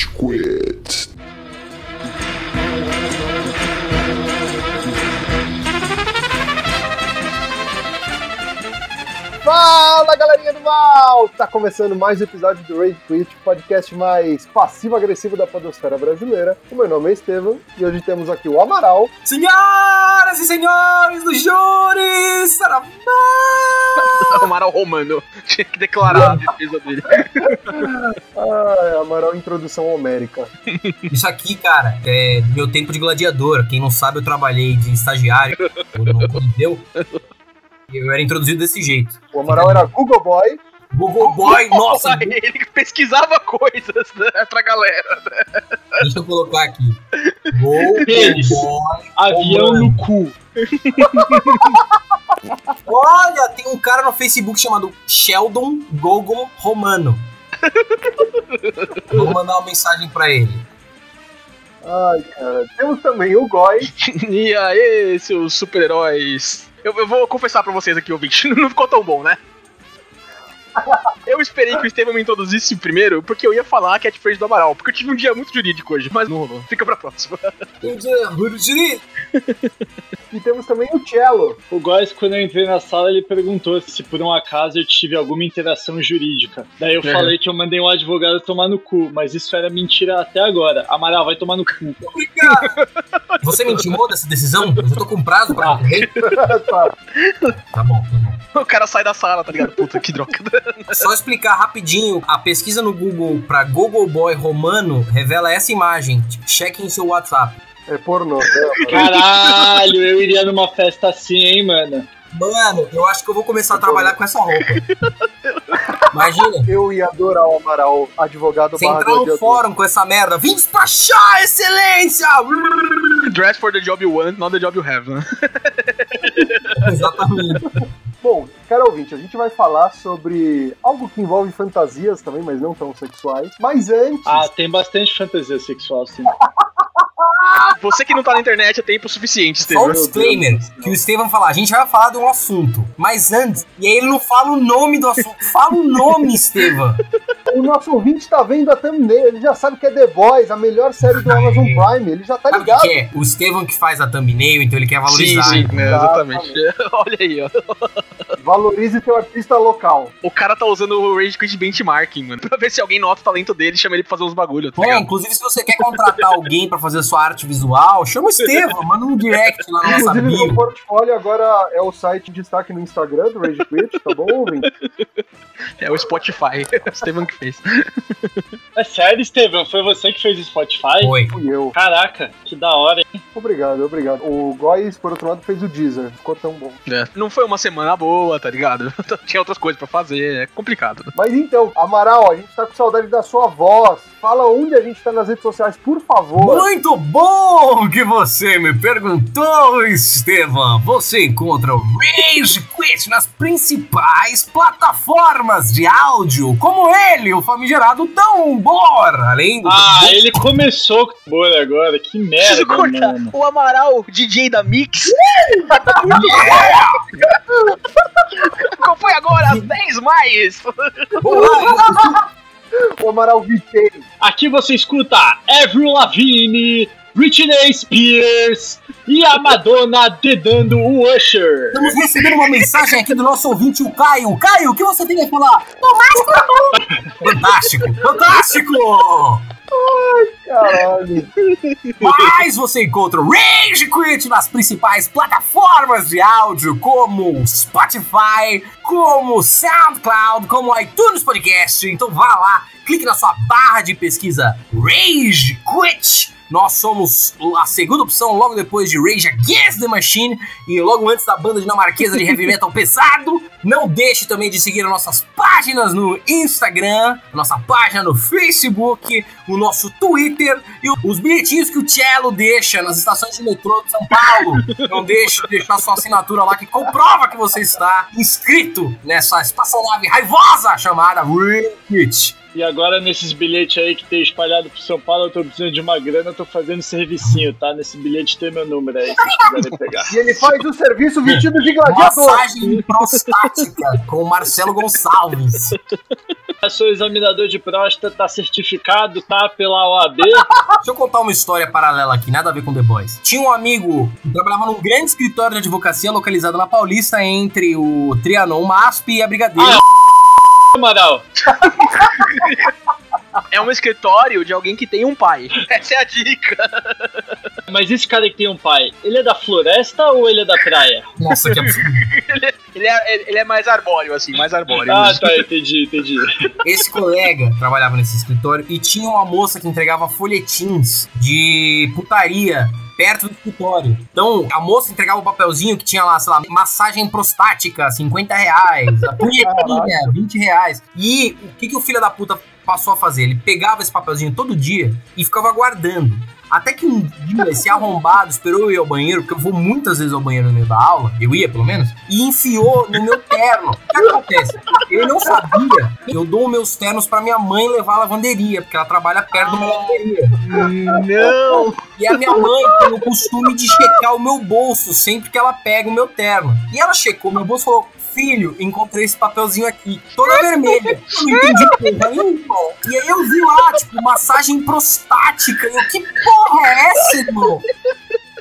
Rage Quit. Fala galerinha do mal! Tá começando mais um episódio do Rage Quit, podcast mais passivo-agressivo da podosfera brasileira. O meu nome é Estevam e hoje temos aqui o Amaral. Senhoras e senhores do júri, Saravá! Amaral Romano. Tinha que declarar a defesa dele. Ah, Amaral introdução homérica. Isso aqui, cara, é meu tempo de gladiador. Quem não sabe, eu trabalhei de estagiário no Coliseu. E eu era introduzido desse jeito. O Amaral era Google Boy. Google Boy, nossa, ele pesquisava coisas né, pra galera. deixa eu colocar aqui. Google Pênis. Boy. Avião no cu. Olha, tem um cara no Facebook chamado Sheldon Gogon Romano. Vou mandar uma mensagem pra ele. Ai, cara. Temos também o Goi. E aí, seus super-heróis. Eu, eu vou confessar pra vocês aqui, ouvinte, não ficou tão bom, né? Eu esperei que o Estevam me introduzisse primeiro, porque eu ia falar a catchphrase do Amaral, porque eu tive um dia muito jurídico hoje, mas não rolou. Fica pra próxima. E temos também o Cello. O Góis, quando eu entrei na sala, ele perguntou se por um acaso eu tive alguma interação jurídica. Daí eu É. falei que eu mandei um advogado tomar no cu, mas isso era mentira até agora. Amaral, vai tomar no cu. Você me intimou dessa decisão? Eu já tô com prazo pra correr. Tá. Tá bom, tá bom. O cara sai da sala, tá ligado? Puta, que droga. Só explicar rapidinho, a pesquisa no Google pra Google Boy romano revela essa imagem. Cheque em seu WhatsApp. É pornô. né? Caralho, eu iria numa festa assim, hein, mano. Mano, eu acho que eu vou começar a trabalhar com essa roupa. Imagina. Eu ia adorar o Amaral, advogado Você entrar no fórum com essa merda. Vim despachar, excelência! Dress for the job you want, not the job you have, né? Exatamente. Bom, cara ouvinte, a gente vai falar sobre algo que envolve fantasias também, mas não tão sexuais. Mas antes, Ah, tem bastante fantasia sexual, sim. Você que não tá na internet é tempo suficiente, Só um Estevam. disclaimer que o Estevam falar. A gente vai falar de um assunto, mas antes. E aí ele não fala o nome do assunto. Fala o nome, Estevam. o nosso ouvinte tá vendo a thumbnail, ele já sabe que é The Boys, a melhor série do Amazon Prime, ele já tá Sabe o que ligado. que é? O Estevam que faz a thumbnail, então ele quer Sim, valorizar. sim, né, Exatamente. exatamente. Olha aí, ó. Valorize seu artista local. O cara tá usando o Rage Quit benchmarking, mano. Pra ver se alguém nota o talento dele e chama ele pra fazer uns bagulho, tá inclusive, se você quer contratar alguém pra fazer sua arte visual, chama o Estevam, manda um direct lá na nossa Inclusive, meu bio. portfólio agora é o site em destaque no Instagram do Rage Quit, tá bom, ouvinte? É o Spotify. o Estevam que fez. É sério, Steven? Foi você que fez o Spotify? Oi. Fui eu. Caraca, que da hora, hein? Obrigado, obrigado. O Góis, por outro lado, fez o Deezer. Ficou tão bom. É. Não foi uma semana boa, tá ligado? Tinha outras coisas pra fazer, é complicado. Mas então, Amaral, a gente tá com saudade da sua voz. Fala onde a gente tá nas redes sociais, por favor. Muito bom que você me perguntou, Estevam. Você encontra o Rage Quit nas principais plataformas de áudio, como ele, o famigerado Tambor. Além do Ah, ele começou com o agora. Que Preciso merda, cortar mano. o Amaral, DJ da Mix. Qual foi agora? As 10 mais! O Amaral VK. Aqui você escuta Avril Lavigne, Britney Spears e a Madonna dedando o Usher. Estamos recebendo uma mensagem aqui do nosso ouvinte, o Caio. Caio, o que você tem a falar? Fantástico, fantástico! Caralho. Mas você encontra o Rage Quit nas principais plataformas de áudio, como Spotify, como SoundCloud, como iTunes Podcast. Então vá lá, clique na sua barra de pesquisa Rage Quit. Nós somos a segunda opção logo depois de Rage Against the Machine e logo antes da banda dinamarquesa de heavy metal pesado. Não deixe também de seguir as nossas páginas no Instagram, nossa página no Facebook, o nosso Twitter e os bilhetinhos que o Cello deixa nas estações de metrô de São Paulo. Não deixe de deixar sua assinatura lá que comprova que você está inscrito nessa espaçonave raivosa chamada Rage. E agora nesses bilhetes aí que tem espalhado pro São Paulo, eu tô precisando de uma grana, eu tô fazendo servicinho, tá? Nesse bilhete tem meu número aí, se quiserem pegar. E ele faz o serviço vestido de gladiador. Massagem prostática com o Marcelo Gonçalves. Eu sou examinador de próstata, tá certificado, tá? Pela OAB. Deixa eu contar uma história paralela aqui, nada a ver com The Boys. Tinha um amigo que trabalhava num grande escritório de advocacia localizado na Paulista entre o Trianon MASP e a Brigadeiro. Amaral. É um escritório de alguém que tem um pai. Essa é a dica. Mas esse cara que tem um pai, ele é da floresta ou ele é da praia? Nossa, que absurdo. Ele, ele é, ele é mais arbóreo, assim, mais arbóreo. Ah, tá, entendi, entendi. Esse colega trabalhava nesse escritório e tinha uma moça que entregava folhetins de putaria perto do escritório. Então, a moça entregava o papelzinho que tinha lá, sei lá, massagem prostática, 50 reais, a punhetinha, 20 reais. E o que, que o filho da puta passou a fazer? Ele pegava esse papelzinho todo dia e ficava guardando. Até que um dia esse arrombado esperou eu ir ao banheiro, porque eu vou muitas vezes ao banheiro no meio da aula, eu ia pelo menos, e enfiou no meu terno. O que acontece? Ele não sabia que eu dou meus ternos pra minha mãe levar à lavanderia, porque ela trabalha perto de uma lavanderia. Não! E a minha mãe tem o costume de checar o meu bolso sempre que ela pega o meu terno. E ela checou meu bolso e falou: Filho, encontrei esse papelzinho aqui, toda vermelha. Eu não entendi porra nenhuma. E aí eu vi lá, tipo, massagem prostática. E eu, que porra é essa, irmão?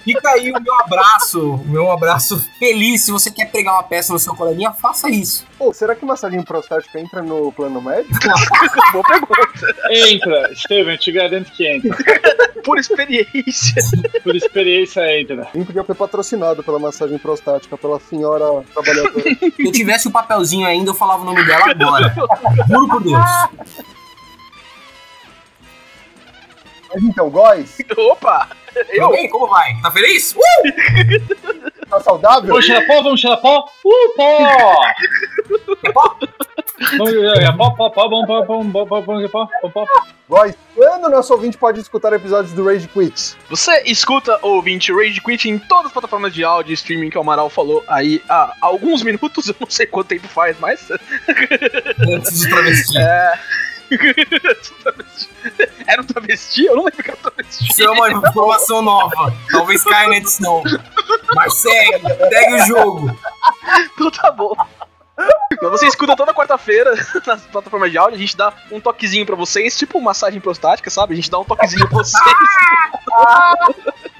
Fica aí o meu abraço, o meu abraço feliz. Se você quer pregar uma peça no seu coleguinha, faça isso. Pô, será que massagem prostática entra no plano médico? Boa pergunta. Entra, Steven, te garanto que entra. Por experiência. Por experiência, entra. Nem podia ser patrocinado pela massagem prostática, pela senhora trabalhadora. Se eu tivesse o papelzinho ainda, eu falava o nome dela agora. Juro por Deus. Mas então, Góis, Opa! Eu? Ei, como vai? Tá feliz? Uh! tá saudável? Vamos tirar pó, vamos tirar pó. Uh, pó! Vamos, pó, pó, pó, bom, pó, bom, pó, pó, pó, pó, pó, pó. Góis, quando o nosso ouvinte pode escutar episódios do Rage Quit? Você escuta ouvinte Rage Quit em todas as plataformas de áudio e streaming que o Amaral falou aí há alguns minutos, eu não sei quanto tempo faz, mas. Antes do travesti. É. Era um travesti? Eu não lembro que era um travesti. Isso é uma informação nova. Talvez caia na edição. Mas segue, segue o jogo. Então tá bom. Mas você escuta toda quarta-feira nas plataformas de áudio, a gente dá um toquezinho pra vocês, tipo massagem prostática, sabe? A gente dá um toquezinho pra vocês.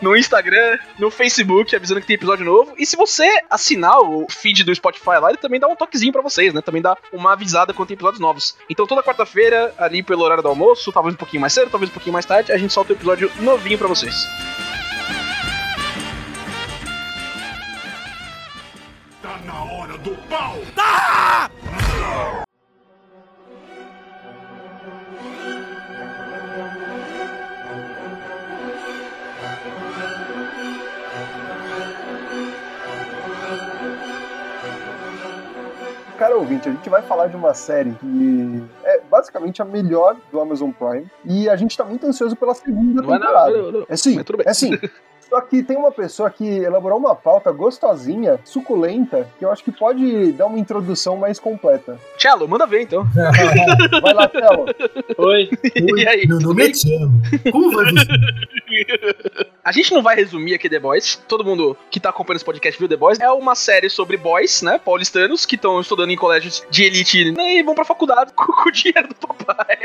No Instagram, no Facebook, avisando que tem episódio novo. E se você assinar o feed do Spotify lá, ele também dá um toquezinho pra vocês, né? Também dá uma avisada quando tem episódios novos. Então toda quarta-feira, ali pelo horário do almoço, talvez um pouquinho mais cedo, talvez um pouquinho mais tarde, a gente solta um episódio novinho pra vocês. Tá na hora do pau! Cara ouvinte, a gente vai falar de uma série que é basicamente a melhor do Amazon Prime e a gente tá muito ansioso pela segunda Não é não, temporada. não, não. É sim, Mas tudo bem. é sim. Só que tem uma pessoa que elaborou uma pauta gostosinha, suculenta, que eu acho que pode dar uma introdução mais completa. Tchelo, manda ver então. Vai lá, Telo. Oi. E aí? Meu nome é Tiago. Como vai você? A gente não vai resumir aqui The Boys. Todo mundo que tá acompanhando esse podcast viu The Boys. É uma série sobre boys, né? Paulistanos que estão estudando em colégios de elite né, e vão pra faculdade com, com o dinheiro do papai.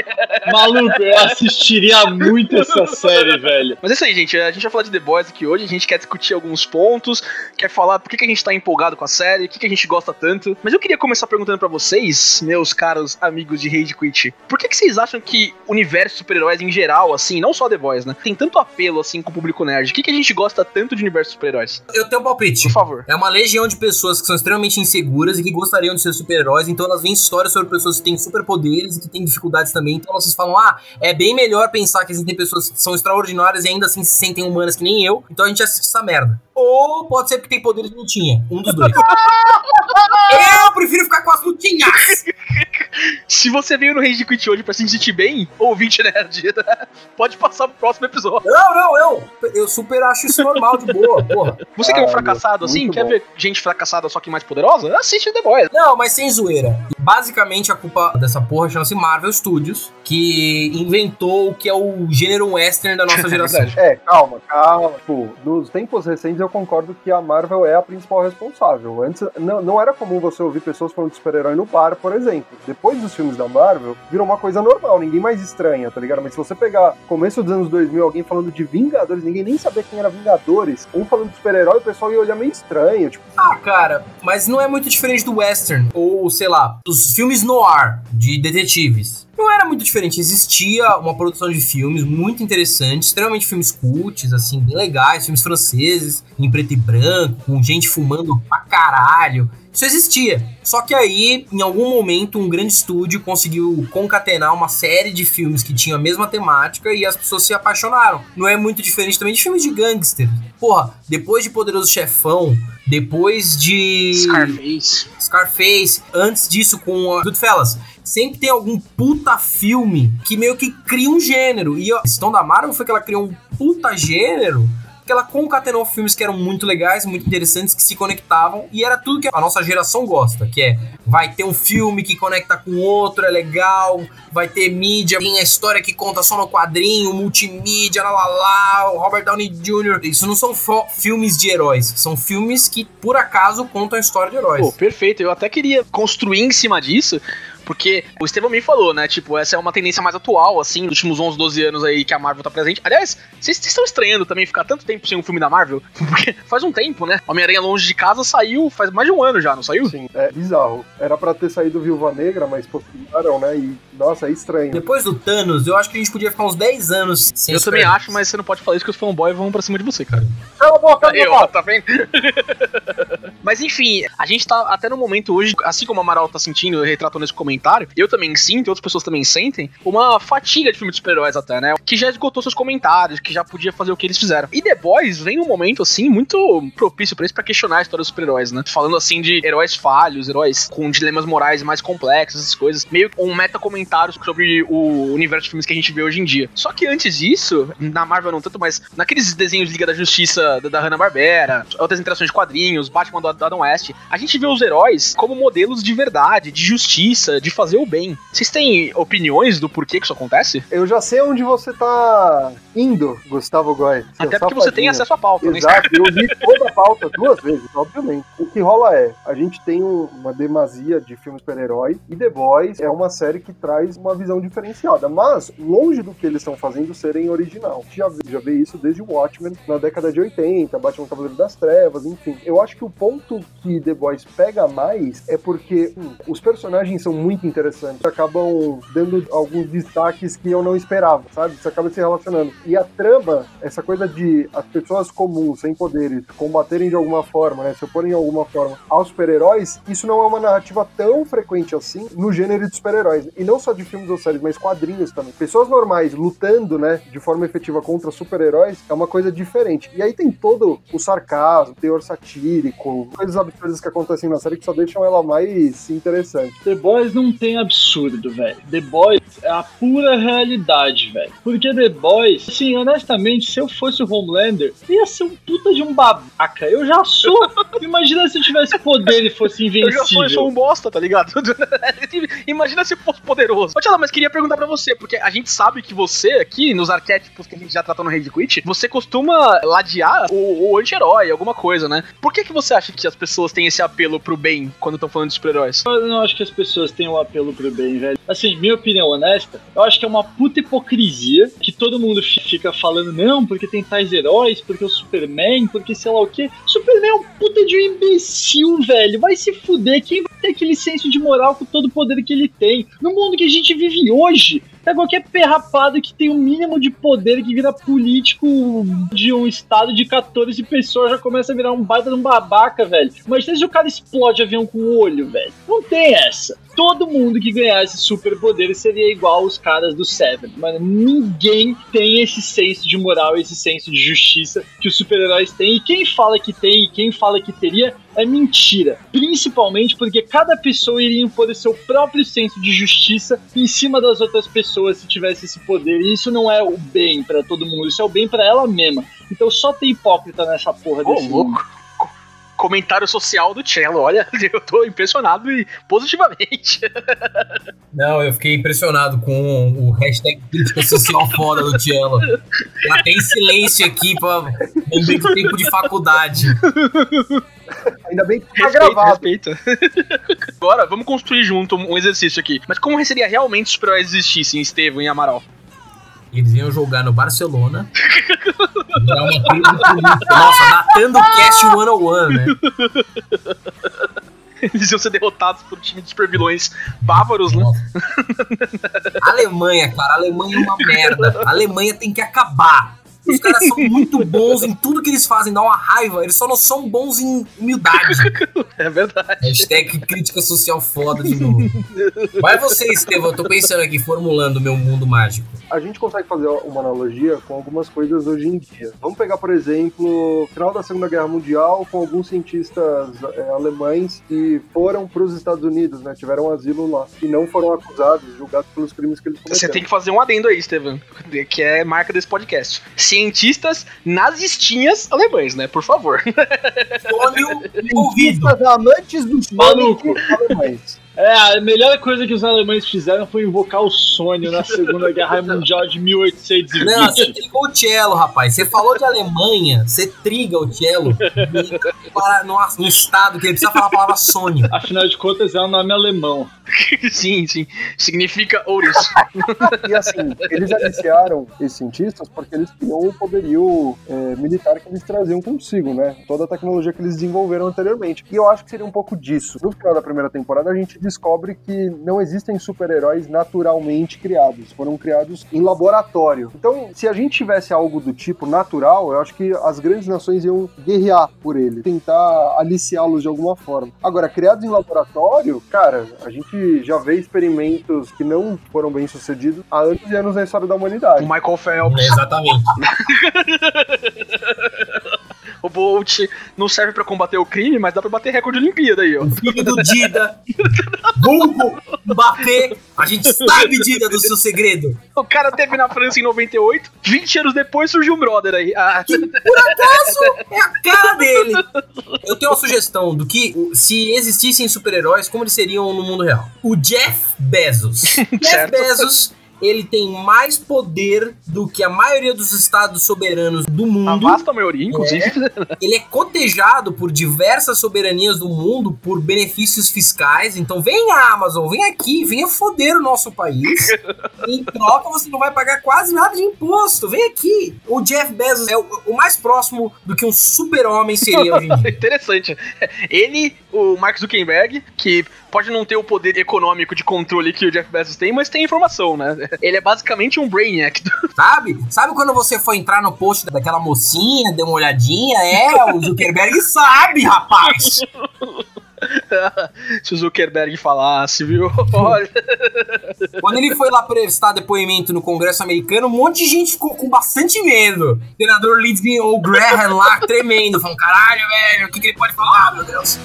Maluco, eu assistiria muito essa série, velho. Mas é isso aí, gente. A gente vai falar de The Boys aqui hoje. A gente quer discutir alguns pontos, quer falar por que, que a gente tá empolgado com a série, o que, que a gente gosta tanto. Mas eu queria começar perguntando pra vocês, meus caros amigos de Rage Quit, por que, que vocês acham que o universo de super-heróis em geral, assim, não só The Boys, né, tem tanto apelo assim com o público nerd? O que, que a gente gosta tanto de universo super-heróis? Eu tenho um palpite. Por favor. É uma legião de pessoas que são extremamente inseguras e que gostariam de ser super-heróis, então elas veem histórias sobre pessoas que têm superpoderes e que têm dificuldades também. Então vocês falam, ah, é bem melhor pensar que existem pessoas que são extraordinárias e ainda assim se sentem humanas que nem eu, então a gente assiste essa merda. Ou pode ser porque tem poderes e não tinha. Um dos dois. eu prefiro ficar com as lutinhas. Se você veio no Rage Quit hoje pra se sentir bem, ouvinte nerd, pode passar pro próximo episódio. Não, não, eu. Eu super acho isso normal, de boa, porra. Você que é um fracassado assim, quer bom. ver gente fracassada só que mais poderosa? Assiste The Boys. Não, mas sem zoeira. Basicamente, a culpa dessa porra chama-se Marvel Studios, que inventou o que é o gênero western da nossa geração. É, calma, calma. Tipo, nos tempos recentes eu concordo que a Marvel é a principal responsável. Antes não, não era comum você ouvir pessoas falando de super-herói no bar, por exemplo. Depois dos filmes da Marvel, virou uma coisa normal, ninguém mais estranha, tá ligado? Mas se você pegar começo dos anos 2000, alguém falando de Vingadores, ninguém nem sabia quem era Vingadores. Ou falando de super-herói, o pessoal ia olhar meio estranho. Tipo, Ah, cara, mas não é muito diferente do western, ou sei lá, dos filmes noir de detetives. Não era muito diferente, existia uma produção de filmes muito interessante, extremamente filmes cults, assim, bem legais, filmes franceses, em preto e branco, com gente fumando pra caralho. Isso existia. Só que aí, em algum momento, um grande estúdio conseguiu concatenar uma série de filmes que tinham a mesma temática e as pessoas se apaixonaram. Não é muito diferente também de filmes de gangster. Porra, depois de Poderoso Chefão, depois de. Scarface. Scarface, antes disso com a Goodfellas. Sempre tem algum puta filme que meio que cria um gênero. E ó, a questão da Marvel foi que ela criou um puta gênero ela concatenou filmes que eram muito legais, muito interessantes, que se conectavam, e era tudo que a nossa geração gosta, que é, vai ter um filme que conecta com outro, é legal, vai ter mídia, tem a história que conta só no quadrinho, multimídia, lá lá lá, o Robert Downey Jr. Isso não são filmes de heróis, são filmes que, por acaso, contam a história de heróis. Pô, perfeito. Eu até queria construir em cima disso. Porque o Estevão me falou, né? Tipo, essa é uma tendência mais atual, assim, dos últimos 11, 12 anos aí que a Marvel tá presente. Aliás, vocês estão estranhando também ficar tanto tempo sem um filme da Marvel? Porque faz um tempo, né? Homem-Aranha Longe de Casa saiu faz mais de um ano já, não saiu? assim, é bizarro. Era pra ter saído Viúva Negra, mas postularam, né? E, nossa, é estranho. Depois do Thanos, eu acho que a gente podia ficar uns 10 anos sem Eu também acho, mas você não pode falar isso que os fanboys vão pra cima de você, cara. Cala a boca, ó, tá vendo? Mas enfim, a gente tá até no momento hoje, assim como a Amaral tá sentindo, retratou nesse comentário, eu também sinto, outras pessoas também sentem, uma fatiga de filme de super-heróis até, né? Que já esgotou seus comentários, que já podia fazer o que eles fizeram. E The Boys vem num momento, assim, muito propício pra isso, pra questionar a história dos super-heróis, né? Falando, assim, de heróis falhos, heróis com dilemas morais mais complexos, essas coisas. Meio um meta-comentário sobre o universo de filmes que a gente vê hoje em dia. Só que antes disso, na Marvel não tanto, mas naqueles desenhos de Liga da Justiça da, da Hanna-Barbera, outras interações de quadrinhos, Batman do Adam West, a gente vê os heróis como modelos de verdade, de justiça, de fazer o bem. Vocês têm opiniões do porquê que isso acontece? Eu já sei onde você tá indo, Gustavo Goy. seu Até porque você tem acesso à pauta, né? Exato, eu vi toda a pauta duas vezes, obviamente. O que rola é, a gente tem um- uma demasia de filmes super-herói e The Boys é uma série que traz uma visão diferenciada, mas longe do que eles estão fazendo serem original. Já vê, já vê isso desde Watchmen na década de 80, Batman Cavaleiro das Trevas, enfim. Eu acho que o ponto que The Boys pega mais é porque hum, os personagens são muito interessantes, acabam dando alguns destaques que eu não esperava, sabe? Você acaba se relacionando. E a trama, essa coisa de as pessoas comuns, sem poderes, combaterem de alguma forma, né? Se oporem de alguma forma aos super-heróis, isso não é uma narrativa tão frequente assim no gênero de super-heróis. E não só de filmes ou séries, mas quadrinhos também. Pessoas normais lutando, né, de forma efetiva contra super-heróis é uma coisa diferente. E aí tem todo o sarcasmo, teor satírico, coisas absurdas que acontecem na série que só deixam ela mais interessante. The Boys não tem absurdo, velho. The Boys é a pura realidade, velho. Porque The Boys, assim, honestamente, se eu fosse o Homelander, ia ser um puta de um babaca. Eu já sou. Imagina se eu tivesse poder e fosse Eu já sou, eu sou invencível. um bosta, tá ligado? Imagina se fosse poderoso. Ô, Tchala, mas queria perguntar pra você, porque a gente sabe que você, aqui, nos arquétipos que a gente já tratou no Rage Quit, você costuma ladear o, o anti-herói, alguma coisa, né? Por que, que você acha que as pessoas têm esse apelo pro bem quando estão falando de super-heróis? Eu não acho que as pessoas tenham um apelo pro bem, velho. Assim, minha opinião honesta, eu acho que é uma puta hipocrisia que todo mundo fi- fica falando, não, porque tem tais heróis, porque o Superman, porque sei lá o quê. Superman é um puta de um imbecil, velho. Vai se fuder. Quem vai ter aquele senso de moral com todo o poder que ele tem? No mundo que a gente vive hoje, é qualquer perrapado que tem o mínimo de poder que vira político de um estado de 14 pessoas já começa a virar um baita de um babaca, velho. Imagina se o cara explode avião com o olho, velho. Não tem essa. Todo mundo que ganhasse superpoder seria igual os caras do Seven. Mano, ninguém tem esse senso de moral, esse senso de justiça que os super-heróis têm. E quem fala que tem e quem fala que teria é mentira. Principalmente porque cada pessoa iria impor o seu próprio senso de justiça em cima das outras pessoas se tivesse esse poder. E isso não é o bem para todo mundo, isso é o bem para ela mesma. Então só tem hipócrita nessa porra Ô, desse louco. mundo. Co- Comentário social do Cello, olha, eu tô impressionado e positivamente. Não, eu fiquei impressionado com o hashtag crítica social foda do Cello. Já tem silêncio aqui pra do tempo de faculdade. Ainda bem que tá Respeita, gravado. respeita. Agora, vamos construir junto um exercício aqui. Mas como seria realmente se os super-heróis existissem, Estevam e Amaral? Eles iam jogar no Barcelona. Virar uma política. Nossa, datando o cast 101, né? Eles iam ser derrotados por um time de super vilões bávaros, né? Alemanha, cara, a Alemanha é uma merda. A Alemanha tem que acabar. Os caras são muito bons em tudo que eles fazem, dá uma raiva. Eles só não são bons em humildade. É verdade. Hashtag crítica social foda de novo. Vai você, Estevão. Eu tô pensando aqui, formulando o meu mundo mágico. A gente consegue fazer uma analogia com algumas coisas hoje em dia. Vamos pegar, por exemplo, o final da Segunda Guerra Mundial com alguns cientistas é, alemães que foram para os Estados Unidos, né? Tiveram asilo lá e não foram acusados, julgados pelos crimes que eles cometeram. Você tem que fazer um adendo aí, Estevam, que é marca desse podcast. Cientistas nazistinhas alemães, né? Por favor. Fone o ouvido. Cientistas amantes dos Maluco. alemães. É, a melhor coisa que os alemães fizeram foi invocar o sonho na Segunda Guerra Mundial de 1820. Não, você trigou o cello, rapaz. Você falou de Alemanha, você triga o cello e para nossa, um estado que ele precisa falar a palavra sonho. Afinal de contas, é um nome alemão. sim, sim. Significa ouriço. E assim, eles aliciaram esses cientistas porque eles tinham o poderio é, militar que eles traziam consigo, né? Toda a tecnologia que eles desenvolveram anteriormente. E eu acho que seria um pouco disso. No final da primeira temporada, a gente descobre que não existem super-heróis naturalmente criados. Foram criados em laboratório. Então, se a gente tivesse algo do tipo natural, eu acho que as grandes nações iam guerrear por ele, tentar aliciá-los de alguma forma. Agora, criados em laboratório, cara, a gente já vê experimentos que não foram bem sucedidos há anos e anos na história da O humanidade. Michael Phelps, exatamente. o Bolt, não serve pra combater o crime, mas dá pra bater recorde de Olimpíada aí, ó. O filho do Dida. Vulgo bater. A gente sabe, Dida, do seu segredo. O cara teve na França em 98, 20 anos depois surgiu um brother aí. Ah, Que por acaso é a cara dele. Eu tenho uma sugestão do que, se existissem super-heróis, como eles seriam no mundo real. O Jeff Bezos. Jeff. Bezos, ele tem mais poder do que a maioria dos estados soberanos do a mundo. vasta maioria, inclusive. Ele é cotejado por diversas soberanias do mundo por benefícios fiscais. Então vem a Amazon, vem aqui, venha foder o nosso país. em troca você não vai pagar quase nada de imposto. Vem aqui. O Jeff Bezos é o, o mais próximo do que um super-homem seria hoje em dia. Interessante. Ele, o Mark Zuckerberg, que pode não ter o poder econômico de controle que o Jeff Bezos tem, mas tem informação, né? Ele é basicamente um brainiac. Sabe? Sabe quando você foi entrar no post daquela mocinha, deu uma olhadinha? É, o Zuckerberg sabe, rapaz. Se o Zuckerberg falasse, viu? Olha. Quando ele foi lá prestar depoimento no Congresso americano, um monte de gente ficou com bastante medo. O senador Lindsey Graham lá tremendo, falando: caralho, velho, o que, que ele pode falar, meu Deus?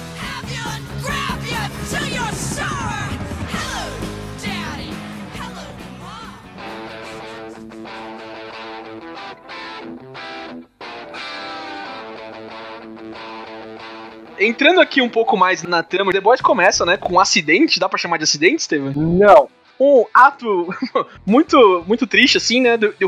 Entrando aqui um pouco mais na trama, The Boys começa, né, com um acidente, dá pra chamar de acidente, Steven? Não. Um ato muito muito triste, assim, né? Do, do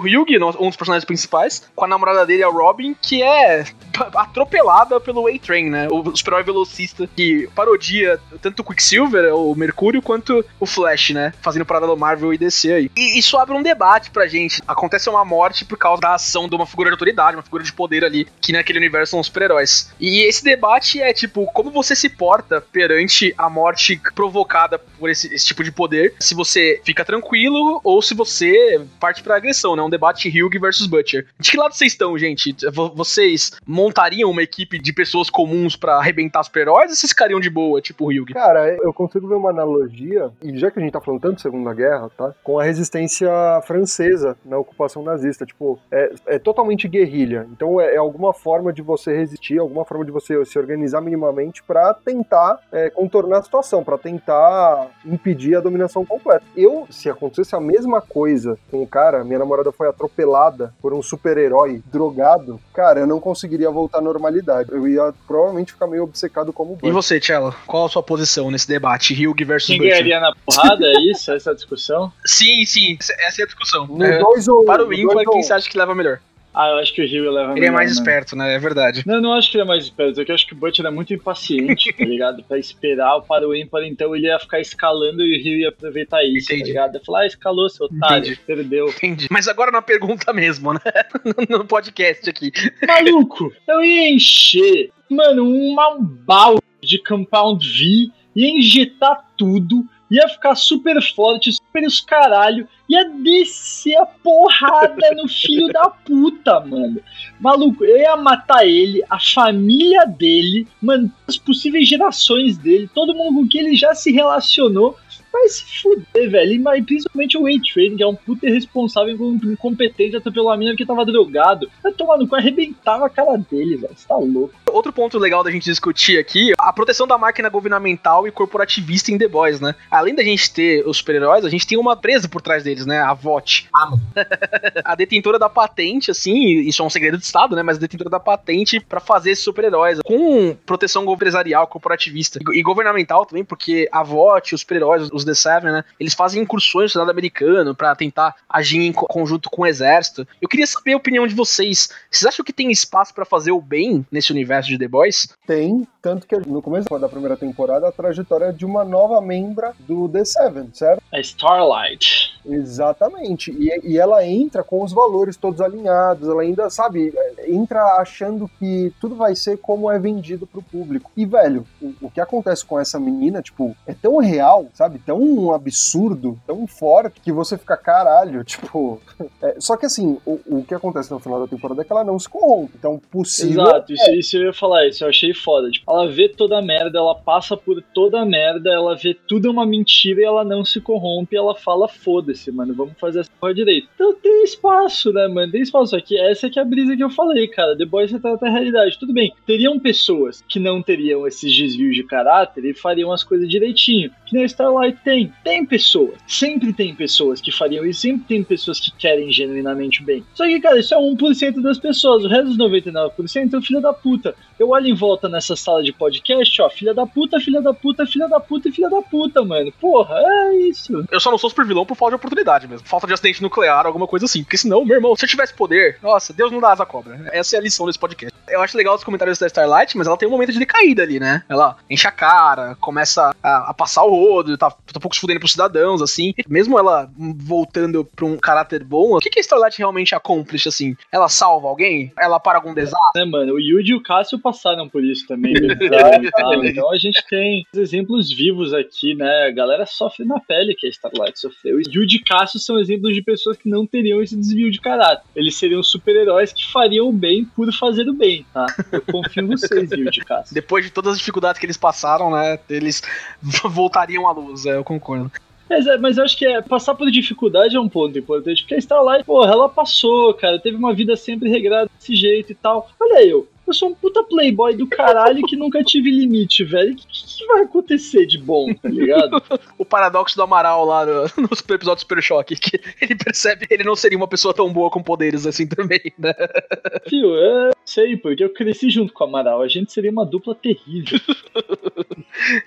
um dos personagens principais, com a namorada dele, a Robin, que é atropelada pelo A-Train, né? O super-herói velocista que parodia tanto o Quicksilver, o Mercúrio, quanto o Flash, né? Fazendo parada Marvel e DC aí. E isso abre um debate pra gente. Acontece uma morte por causa da ação de uma figura de autoridade, uma figura de poder ali, que naquele universo são super-heróis. E esse debate é, tipo, como você se porta perante a morte provocada por esse, esse tipo de poder, se você você fica tranquilo ou se você parte pra agressão, né? Um debate Hugh versus Butcher. De que lado vocês estão, gente? Vo- Vocês montariam uma equipe de pessoas comuns pra arrebentar super-heróis ou vocês ficariam de boa, tipo o Hugh? Cara, eu consigo ver uma analogia, e já que a gente tá falando tanto de Segunda Guerra, tá? Com a resistência francesa na ocupação nazista. Tipo, é, é totalmente guerrilha. Então é, é alguma forma de você resistir, alguma forma de você se organizar minimamente pra tentar é, contornar a situação, pra tentar impedir a dominação completa. Eu, se acontecesse a mesma coisa com o cara, minha namorada foi atropelada por um super-herói drogado, cara, eu não conseguiria voltar à normalidade. Eu ia provavelmente ficar meio obcecado como o E você, Cello? Qual a sua posição nesse debate? Hugh versus Quem Butcher? ganharia na porrada, é isso? Essa é a discussão? Sim, sim. Essa é a discussão. No É, dois ou para o ímpar, quem ou- você acha que leva melhor? Ah, eu acho que o Rio leva Ele é mais né? esperto, né? É verdade. Não, eu não acho que ele é mais esperto, é que eu acho que o Butcher é muito impaciente, tá ligado? Pra esperar o para o ímpar, então ele ia ficar escalando e o Rio ia aproveitar isso, Entendi. tá ligado? Ia falar, ah, escalou, seu otário, Entendi. perdeu. Entendi. Mas agora na pergunta mesmo, né? no podcast aqui. Maluco, eu ia encher, mano, uma um balde de Compound V, ia injetar tudo, ia ficar super forte, super os caralho, ia descer a porrada no filho da puta, mano. Maluco, eu ia matar ele, a família dele, mano, as possíveis gerações dele, todo mundo com quem ele já se relacionou. Vai se fuder, velho. E, mas principalmente o Way Train, que é um puta irresponsável e incompetente, atropelou a mina porque tava drogado. Vai tomar no cu, arrebentava a cara dele, velho. Você tá louco. Outro ponto legal da gente discutir aqui, a proteção da máquina governamental e corporativista em The Boys, né? Além da gente ter os super-heróis, a gente tem uma empresa por trás deles, né? A VOT. Ah, mano. A detentora da patente, assim, isso é um segredo de Estado, né? Mas a detentora da patente pra fazer esses super-heróis. Com proteção empresarial, corporativista e, e governamental também, porque a VOT, os super-heróis, os The Seven, né? Eles fazem incursões no Estado americano pra tentar agir em co- conjunto com o exército. Eu queria saber a opinião de vocês. Vocês acham que tem espaço pra fazer o bem nesse universo de The Boys? Tem, tanto que no começo da primeira temporada a trajetória de uma nova membra do The Seven, certo? A Starlight. Exatamente. E, e ela entra com os valores todos alinhados, ela ainda, sabe, entra achando que tudo vai ser como é vendido pro público. E, velho, o, o que acontece com essa menina, tipo, é tão real, sabe? Tão absurdo, tão forte, que você fica caralho, tipo. é, só que assim, o, o que acontece no final da temporada é que ela não se corrompe. Então, possível. Exato, isso, isso eu ia falar, isso eu achei foda. Tipo, ela vê toda a merda, ela passa por toda a merda, ela vê tudo é uma mentira e ela não se corrompe, ela fala, foda-se, mano, vamos fazer essa porra direito. Então tem espaço, né, mano? Tem espaço aqui. Essa é que é a brisa que eu falei, cara. The Boys retrata a realidade. Tudo bem, teriam pessoas que não teriam esses desvios de caráter e fariam as coisas direitinho. Que nem Starlight tem. Tem pessoas. Sempre tem pessoas que fariam isso, sempre tem pessoas que querem genuinamente bem. Só que, cara, isso é 1% das pessoas. O resto dos 99% é o filho da puta. Eu olho em volta nessa sala de podcast, ó, filha da puta, filha da puta, filha da puta e filha da puta, mano. Porra, é isso. Eu só não sou super vilão por falta de oportunidade mesmo. Falta de acidente nuclear, alguma coisa assim. Porque senão, meu irmão, se eu tivesse poder, nossa, Deus não dá asa cobra. Essa é a lição desse podcast. Eu acho legal os comentários da Starlight, mas ela tem um momento de decaída ali, né? Ela enche a cara, começa a, a passar o tá, tá um pouco se fudendo pros cidadãos, assim. E mesmo ela voltando pra um caráter bom, o que, que a Starlight realmente accomplish, assim? Ela salva alguém? Ela para algum desastre? Né, mano? O Yuji e o Cássio passaram por isso também. verdade, e tal. então a gente tem exemplos vivos aqui, né? A galera sofre na pele que a Starlight sofreu. O Yuji e Cássio são exemplos de pessoas que não teriam esse desvio de caráter. Eles seriam super-heróis que fariam o bem por fazer o bem, tá? Eu confio em vocês, Yuji e Cássio. Depois de todas as dificuldades que eles passaram, né? Eles voltariam à luz, é, eu concordo. Mas, é, mas eu acho que é, passar por dificuldade é um ponto importante, porque a Starlight, porra, ela passou, cara, teve uma vida sempre regrada desse jeito e tal. Olha eu, eu sou um puta playboy do caralho que nunca tive limite, velho. O que, que vai acontecer de bom, tá ligado? o paradoxo do Amaral lá no, no super episódio do Super Choque, que ele percebe que ele não seria uma pessoa tão boa com poderes assim também, né? Fio, eu sei, porque eu cresci junto com o Amaral. A gente seria uma dupla terrível.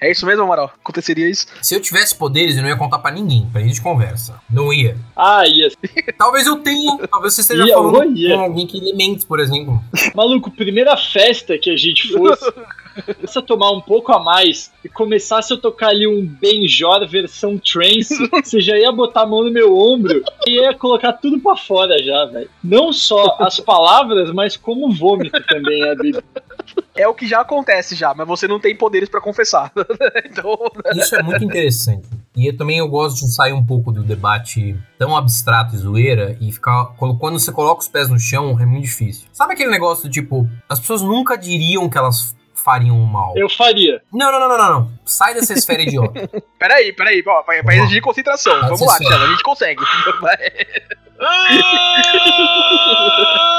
É isso mesmo, Amaral? Aconteceria isso? Se eu tivesse poderes, eu não ia contar pra ninguém, pra gente conversa. Não ia. Ah, ia. Talvez eu tenha, talvez você esteja Ia, falando ia. com alguém que elemente, por exemplo. Maluco, primeira festa que a gente fosse, se eu tomar um pouco a mais e começasse a tocar ali um Benjor versão trance, você já ia botar a mão no meu ombro e ia colocar tudo pra fora já, velho. Não só as palavras, mas como vômito também, é, Bibi. É o que já acontece já, mas você não tem poderes pra confessar. então, Isso é muito interessante. E eu também eu gosto de sair um pouco do debate tão abstrato e zoeira e ficar. Quando você coloca os pés no chão, é muito difícil. Sabe aquele negócio do tipo, as pessoas nunca diriam que elas fariam o mal? Eu faria. Não, não, não, não, não. Sai dessa esfera idiota. Peraí, peraí, ó, pra, pra exigir concentração. Pode Vamos lá. Tchela, a gente consegue.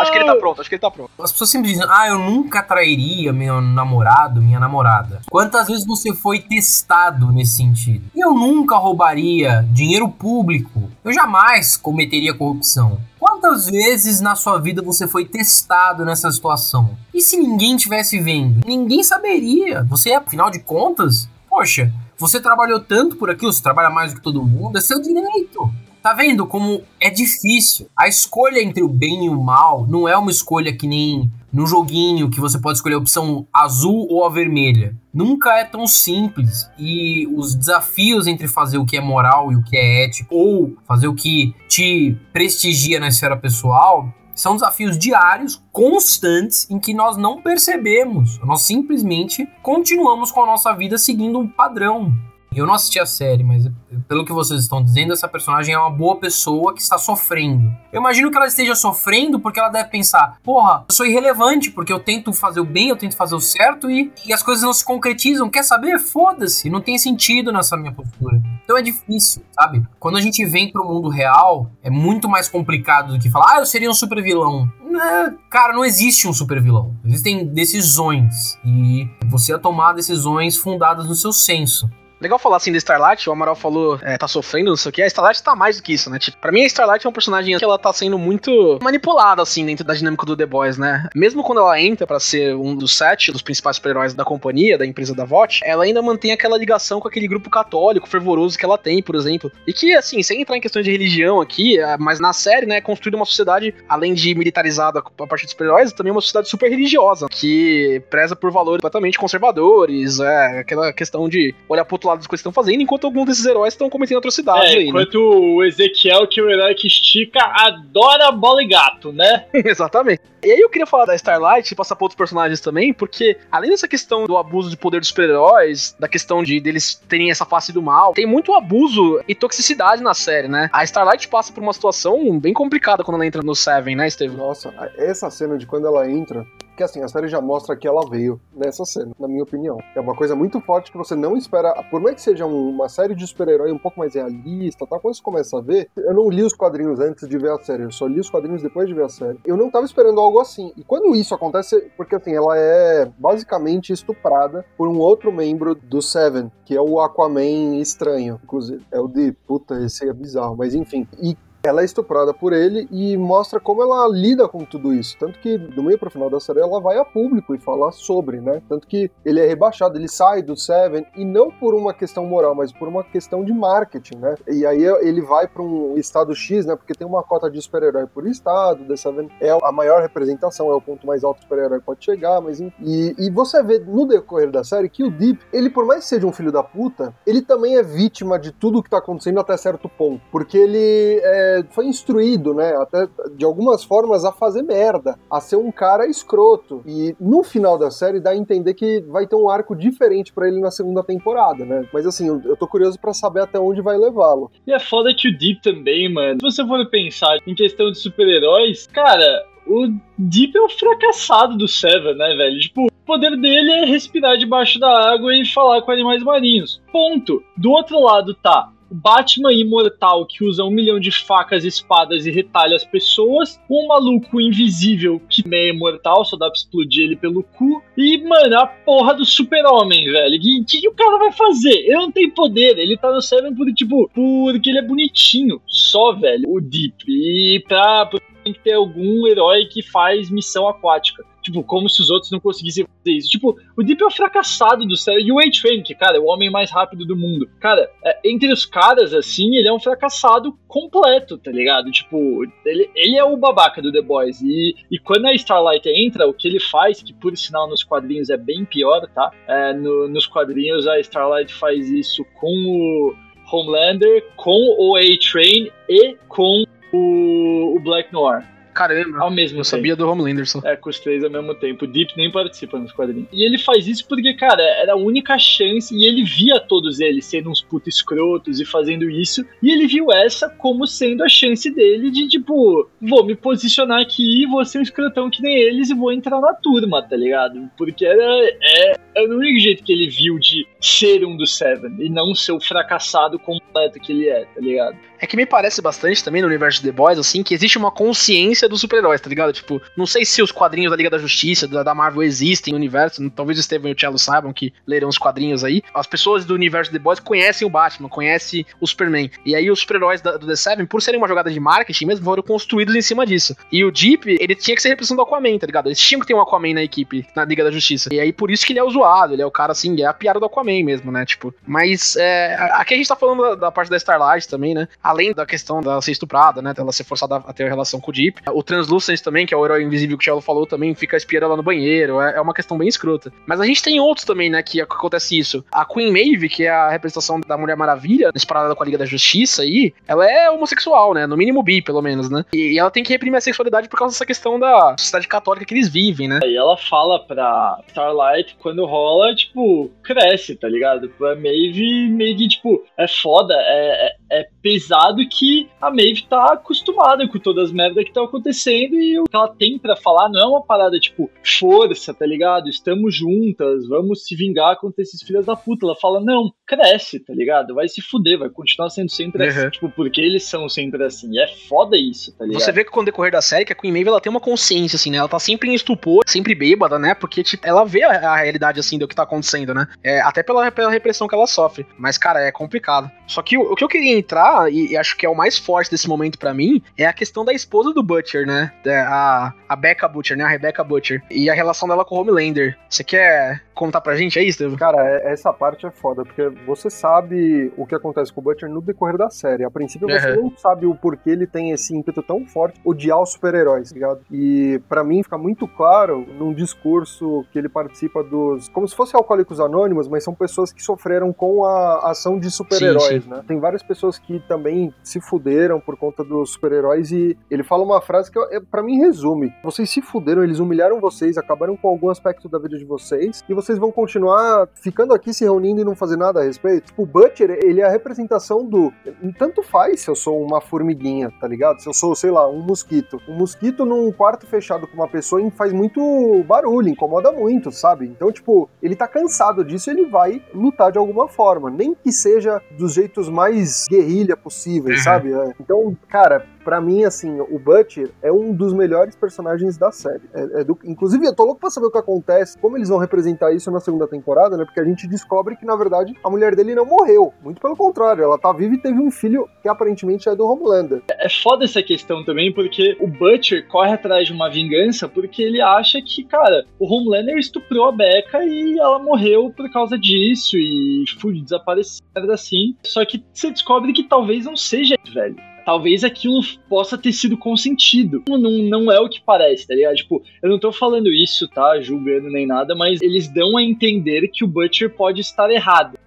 acho que ele tá pronto, acho que ele tá pronto. As pessoas sempre dizem, ah, eu nunca trairia meu namorado, minha namorada. Quantas vezes você foi testado nesse sentido? Eu nunca roubaria dinheiro público. Eu jamais cometeria corrupção. Quantas vezes na sua vida você foi testado nessa situação? E se ninguém tivesse vendo? Ninguém saberia. Você, afinal de contas, poxa, você trabalhou tanto por aquilo, você trabalha mais do que todo mundo, é seu direito. Tá vendo como é difícil? A escolha entre o bem e o mal não é uma escolha que nem no joguinho que você pode escolher a opção azul ou a vermelha. Nunca é tão simples. E os desafios entre fazer o que é moral e o que é ético, ou fazer o que te prestigia na esfera pessoal, são desafios diários, constantes, em que nós não percebemos. Nós simplesmente continuamos com a nossa vida seguindo um padrão. Eu não assisti a série, mas pelo que vocês estão dizendo, essa personagem é uma boa pessoa que está sofrendo. Eu imagino que ela esteja sofrendo porque ela deve pensar: porra, eu sou irrelevante porque eu tento fazer o bem, eu tento fazer o certo e, e as coisas não se concretizam. Quer saber? Foda-se, não tem sentido nessa minha postura. Então é difícil, sabe? Quando a gente vem pro mundo real, é muito mais complicado do que falar: ah, eu seria um super vilão. É, cara, não existe um super vilão. Existem decisões e você ia tomar decisões fundadas no seu senso. Legal falar assim da Starlight, o Amaral falou, é, tá sofrendo, não sei o que. A Starlight tá mais do que isso, né? Tipo, pra mim, a Starlight é um personagem que ela tá sendo muito manipulada, assim, dentro da dinâmica do The Boys, né? Mesmo quando ela entra pra ser um dos sete, dos principais super-heróis da companhia, da empresa da VOT, ela ainda mantém aquela ligação com aquele grupo católico fervoroso que ela tem, por exemplo. E que, assim, sem entrar em questões de religião aqui, é, mas na série, né, é construída uma sociedade, além de militarizada a partir dos super-heróis, também uma sociedade super religiosa, que preza por valores completamente conservadores, é, aquela questão de olhar pro outro lado das coisas que estão fazendo, enquanto alguns desses heróis estão cometendo atrocidades É, aí, né? enquanto o Ezequiel, que é o herói que estica, adora bola e gato, né? Exatamente. E aí eu queria falar da Starlight e passar pra outros personagens também, porque além dessa questão do abuso de poder dos super-heróis, da questão de deles terem essa face do mal, tem muito abuso e toxicidade na série, né? A Starlight passa por uma situação bem complicada quando ela entra no Seven, né, Steve? Nossa, essa cena de quando ela entra. Que assim, a série já mostra que ela veio nessa cena, na minha opinião. É uma coisa muito forte que você não espera. Por mais que seja um- uma série de super-herói um pouco mais realista, tá? Quando você começa a ver, eu não li os quadrinhos antes de ver a série, eu só li os quadrinhos depois de ver a série. Eu não tava esperando algo assim. E quando isso acontece, porque assim, ela é basicamente estuprada por um outro membro do Seven, que é o Aquaman estranho, inclusive. É o de. Puta, esse é bizarro, mas enfim. E ela é estuprada por ele e mostra como ela lida com tudo isso. Tanto que do meio pro final da série ela vai a público e fala sobre, né? Tanto que ele é rebaixado, ele sai do Seven e não por uma questão moral, mas por uma questão de marketing, né? E aí ele vai para um estado X, né? Porque tem uma cota de super-herói por estado, The Seven é a maior representação, é o ponto mais alto que o super-herói pode chegar, mas. E, e você vê no decorrer da série que o Deep, ele por mais que seja um filho da puta, ele também é vítima de tudo que tá acontecendo até certo ponto. Porque ele é, foi instruído, né? Até de algumas formas a fazer merda, a ser um cara escroto. E no final da série dá a entender que vai ter um arco diferente pra ele na segunda temporada, né? Mas assim, eu, eu tô curioso pra saber até onde vai levá-lo. E é foda que o Deep também, mano. Se você for pensar em questão de super-heróis, cara, o Deep é o fracassado do Seven, né, velho? Tipo, o poder dele é respirar debaixo da água e falar com animais marinhos. Ponto. Do outro lado tá o Batman imortal que usa um milhão de facas, espadas e retalha as pessoas. Um maluco invisível que é imortal, só dá pra explodir ele pelo cu. E, mano, a porra do super-homem, velho. O que, que o cara vai fazer? Ele não tem poder. Ele tá no Seven por, tipo, porque ele é bonitinho. Só, velho, o Deep. E pra tem que ter algum herói que faz missão aquática. Tipo, como se os outros não conseguissem fazer isso. Tipo, o Deep é o fracassado do céu. E o A-Train, que, cara, é o homem mais rápido do mundo. Cara, é, entre os caras, assim, ele é um fracassado completo, tá ligado? Tipo, ele, ele é o babaca do The Boys. E, e quando a Starlight entra, o que ele faz, que por sinal nos quadrinhos é bem pior, tá? É, no- nos quadrinhos a Starlight faz isso com o Homelander, com o A-Train e com o, o Black Noir. Caramba, ao mesmo eu tempo. sabia do Homelander só. É, com os três ao mesmo tempo. O Deep nem participa nos quadrinhos. E ele faz isso porque, cara, era a única chance e ele via todos eles sendo uns putos escrotos e fazendo isso. E ele viu essa como sendo a chance dele de, tipo, vou me posicionar aqui, vou ser um escrotão que nem eles e vou entrar na turma, tá ligado? Porque era, é, era o único jeito que ele viu de ser um dos Seven e não ser o fracassado completo que ele é, tá ligado? É que me parece bastante também no universo de The Boys, assim, que existe uma consciência dos super-heróis, tá ligado? Tipo, não sei se os quadrinhos da Liga da Justiça, da, da Marvel existem no universo, talvez o Steven e o Cello saibam que leram os quadrinhos aí. As pessoas do universo The Boys conhecem o Batman, conhecem o Superman. E aí os super-heróis do The Seven, por serem uma jogada de marketing mesmo, foram construídos em cima disso. E o Deep, ele tinha que ser representação do Aquaman, tá ligado? Eles tinham que ter um Aquaman na equipe, na Liga da Justiça. E aí por isso que ele é o zoado, ele é o cara assim, é a piada do Aquaman mesmo, né? Tipo, mas é, aqui a gente tá falando da, da parte da Starlight também, né? Além da questão dela ser estuprada, né? Dela ser forçada a ter relação com o Deep. O Translucent também, que é o herói invisível que o Cello falou, também fica espiando ela no banheiro. É, é uma questão bem escrota. Mas a gente tem outros também, né? Que acontece isso. A Queen Maeve, que é a representação da Mulher Maravilha, nesse parada com a Liga da Justiça aí, ela é homossexual, né? No mínimo bi, pelo menos, né? E, e ela tem que reprimir a sexualidade por causa dessa questão da sociedade católica que eles vivem, né? Aí ela fala pra Starlight, quando rola, tipo, cresce, tá ligado? Pra Maeve, meio que, tipo, é foda, é, é, pesado que a Maeve tá acostumada com todas as merdas que estão acontecendo e o que ela tem pra falar não é uma parada, tipo, força, tá ligado? Estamos juntas, vamos se vingar contra esses filhos da puta. Ela fala, não, cresce, tá ligado? Vai se fuder, vai continuar sendo sempre Uhum. assim. Tipo, porque eles são sempre assim. E é foda isso, tá ligado? Você vê que com o decorrer da série que a Queen Maeve ela tem uma consciência, assim, né? Ela tá sempre em estupor, sempre bêbada, né? Porque, tipo, ela vê a, a realidade, assim, do que tá acontecendo, né? É, até pela, pela repressão que ela sofre. Mas, cara, é complicado. Só que o, o que eu queria entrar, e, e acho que é o mais forte desse momento pra mim, é a questão da esposa do Butcher, né? Da- A, a Becca Butcher, né? A Rebecca Butcher. E a relação dela com o Homelander. Você quer contar pra gente aí, Estevam? Cara, é- essa parte é foda, porque você sabe o que acontece com o Butcher no decorrer da série. A princípio você Uhum. não sabe o porquê ele tem esse ímpeto tão forte odiar os super-heróis, tá ligado? E pra mim fica muito claro num discurso que ele participa dos. como se fosse Alcoólicos Anônimos, mas são pessoas que sofreram com a ação de super-heróis, né? Tem várias pessoas que também se fuderam por conta dos super-heróis e ele fala uma frase que é, para mim resume: vocês se fuderam, eles humilharam vocês, acabaram com algum aspecto da vida de vocês e vocês vão continuar ficando aqui se reunindo e não fazer nada a respeito. Tipo, o Butcher, ele é a representação do. Tanto faz se eu sou uma formiguinha, tá ligado? Se eu sou, sei lá, um mosquito. Um mosquito num quarto fechado com uma pessoa faz muito barulho, incomoda muito, sabe? Então, tipo, ele tá cansado disso ele vai lutar de alguma forma. Nem que seja dos jeitos mais guerrilha possíveis, Uhum. sabe? É. Então, cara, pra mim, assim, o Butcher é um dos melhores personagens da série. É- é do- Inclusive, eu tô louco pra saber o que acontece, como eles vão representar isso na segunda temporada, né? Porque a gente descobre que, na verdade, a mulher dele não morreu. Muito pelo contrário, ela tá viva e teve um filho que aparentemente é do Homelander. É foda essa questão também, porque o Butcher corre atrás de uma vingança porque ele acha que, cara, o Homelander estuprou a Becca e ela morreu por causa disso e foi desapareceu assim. Só que você descobre que talvez não seja, velho. Talvez aquilo possa ter sido consentido. Não, não é o que parece, tá ligado? Tipo, eu não tô falando isso, tá? Julgando nem nada, mas eles dão a entender que o Butcher pode estar errado.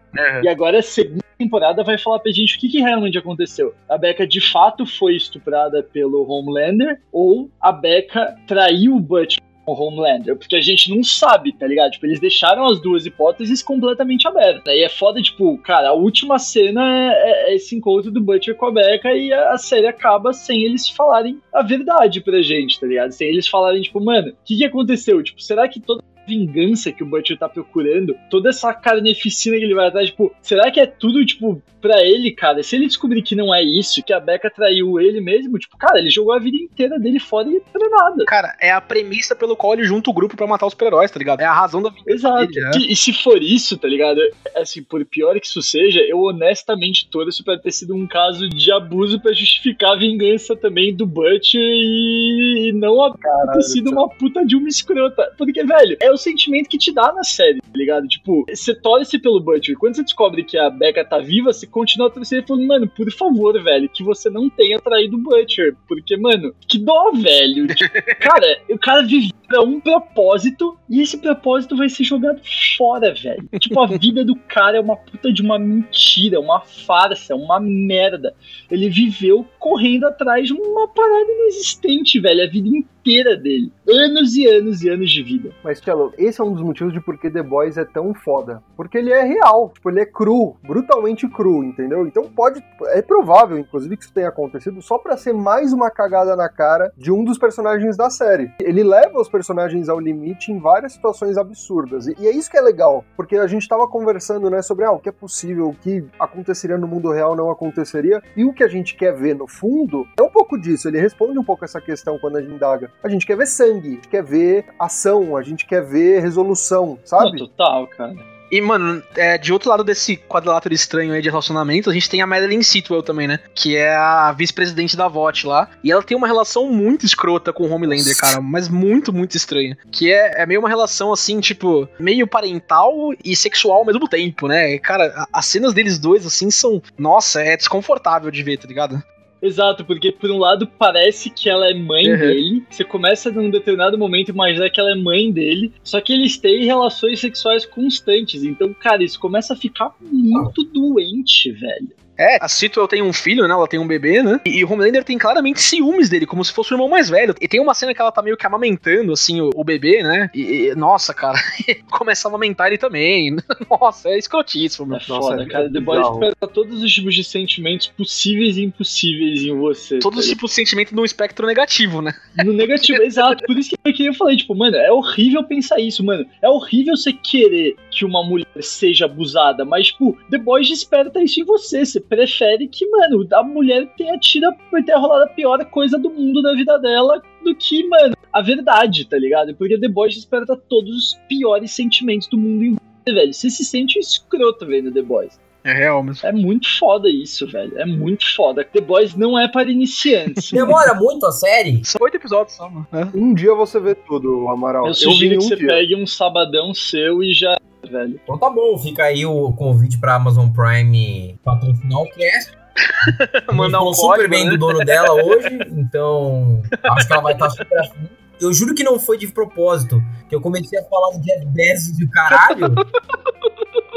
E agora a segunda temporada vai falar pra gente o que, que realmente aconteceu. A Becca de fato foi estuprada pelo Homelander ou a Becca traiu o Butcher o Homelander? Porque a gente não sabe, tá ligado? Tipo, eles deixaram as duas hipóteses completamente abertas. Aí é foda, tipo, cara, a última cena é, é esse encontro do Butcher com a Becca e a, a série acaba sem eles falarem a verdade pra gente, tá ligado? Sem eles falarem, tipo, mano, o que, que aconteceu? Tipo, será que toda vingança que o Butcher tá procurando, toda essa carneficina que ele vai atrás, tipo, será que é tudo, tipo, pra ele, cara? Se ele descobrir que não é isso, que a Becca traiu ele mesmo, tipo, cara, ele jogou a vida inteira dele fora e pra nada. Cara, é a premissa pelo qual ele junta o grupo pra matar os super-heróis, tá ligado? É a razão da vida. Exato. dele, né? E, e se for isso, tá ligado? Assim, por pior que isso seja, eu honestamente torço pra ter sido um caso de abuso pra justificar a vingança também do Butcher e, e não a ter sido uma puta de uma escrota. Porque, velho, é é o sentimento que te dá na série, tá ligado? Tipo, você torce pelo Butcher. Quando você descobre que a Becca tá viva, você continua torcendo e falando, mano, por favor, velho, que você não tenha traído o Butcher. Porque, mano, que dó, velho. Tipo, cara, o cara vive pra um propósito e esse propósito vai ser jogado fora, velho. Tipo, a vida do cara é uma puta de uma mentira, uma farsa, uma merda. Ele viveu correndo atrás de uma parada inexistente, velho, a vida inteira dele. Anos e anos e anos de vida. Mas, Tchelo, esse é um dos motivos de por que The Boys é tão foda. Porque ele é real. Tipo, ele é cru. Brutalmente cru, entendeu? Então pode. É provável, inclusive, que isso tenha acontecido só pra ser mais uma cagada na cara de um dos personagens da série. Ele leva os personagens ao limite em várias situações absurdas. E, e é isso que é legal. Porque a gente tava conversando, né, sobre ah, o que é possível, o que aconteceria no mundo real não aconteceria. E o que a gente quer ver no fundo é um pouco disso. Ele responde um pouco essa questão quando a gente indaga. A gente quer ver sangue, a gente quer ver ação, a gente quer ver resolução, sabe? Não, total, cara. E, mano, é, de outro lado desse quadrilátero estranho aí de relacionamento, a gente tem a Madeline Sitwell também, né? Que é a vice-presidente da VOT lá. E ela tem uma relação muito escrota com o Homelander, cara. Mas muito, muito estranha. Que é, é meio uma relação, assim, tipo, meio parental e sexual ao mesmo tempo, né? Cara, a- as cenas deles dois, assim, são. Nossa, é desconfortável de ver, tá ligado? Exato, porque por um lado parece que ela é mãe Uhum. dele. Você começa num determinado momento a imaginar que ela é mãe dele. Só que eles têm relações sexuais constantes. Então, cara, isso começa a ficar muito doente, velho. É, a Sitwell tem um filho, né? Ela tem um bebê, né? E, e o Homelander tem claramente ciúmes dele, como se fosse o irmão mais velho. E tem uma cena que ela tá meio que amamentando, assim, o, o bebê, né? E, e, nossa, cara, começa a amamentar ele também. Nossa, é escrotíssimo, meu. É foda, é cara. The Boys bizarro. desperta todos os tipos de sentimentos possíveis e impossíveis em você. Todos os tá tipos de sentimento num espectro negativo, né? No negativo, exato. Por isso que eu falei, tipo, mano, é horrível pensar isso, mano. É horrível você querer que uma mulher seja abusada, mas, tipo, The Boys desperta isso em você. Você prefere que, mano, a mulher tenha tido, a- tenha rolado a pior coisa do mundo na vida dela do que, mano, a verdade, tá ligado? Porque The Boys desperta todos os piores sentimentos do mundo em você, velho. Você se sente um escroto vendo The Boys. É real mesmo. É muito foda isso, velho. É muito foda. The Boys não é para iniciantes. Demora muito a série? São oito episódios só, mano. É. Um dia você vê tudo, Amaral. Eu vi sugiro em que um você dia. pegue um sabadão seu e já, velho. Então tá bom, fica aí o convite pra Amazon Prime patrocinar o cast. Mandar um super bem né? do dono dela hoje, então acho que ela vai estar super afim. Eu juro que não foi de propósito, que eu comecei a falar do Jeff Bezos e o caralho.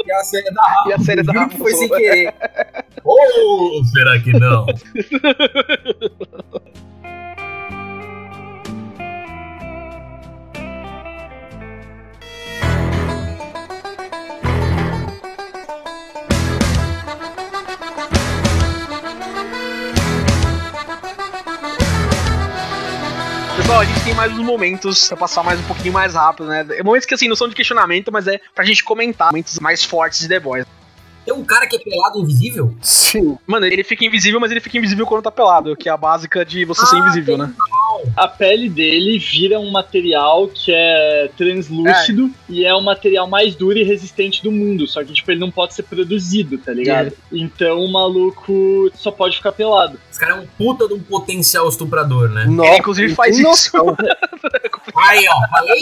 e a série da Rafa. E a série da juro Rafa que foi sem querer. Ou será que não? A gente tem mais uns momentos pra passar mais um pouquinho mais rápido, né? Momentos que assim não são de questionamento, mas é pra gente comentar momentos mais fortes de The Boys. Tem um cara que é pelado invisível? Sim. Mano, ele fica invisível, mas ele fica invisível quando tá pelado, que é a básica de você ser Ah, invisível, tem- né? A pele dele vira um material que é translúcido e é o material mais duro e resistente do mundo. Só que, tipo, ele não pode ser produzido, tá ligado? Então o maluco só pode ficar pelado. Esse cara é um puta de um potencial estuprador, né? Nossa, Ele, inclusive, faz tem isso. Aí, ó, falei?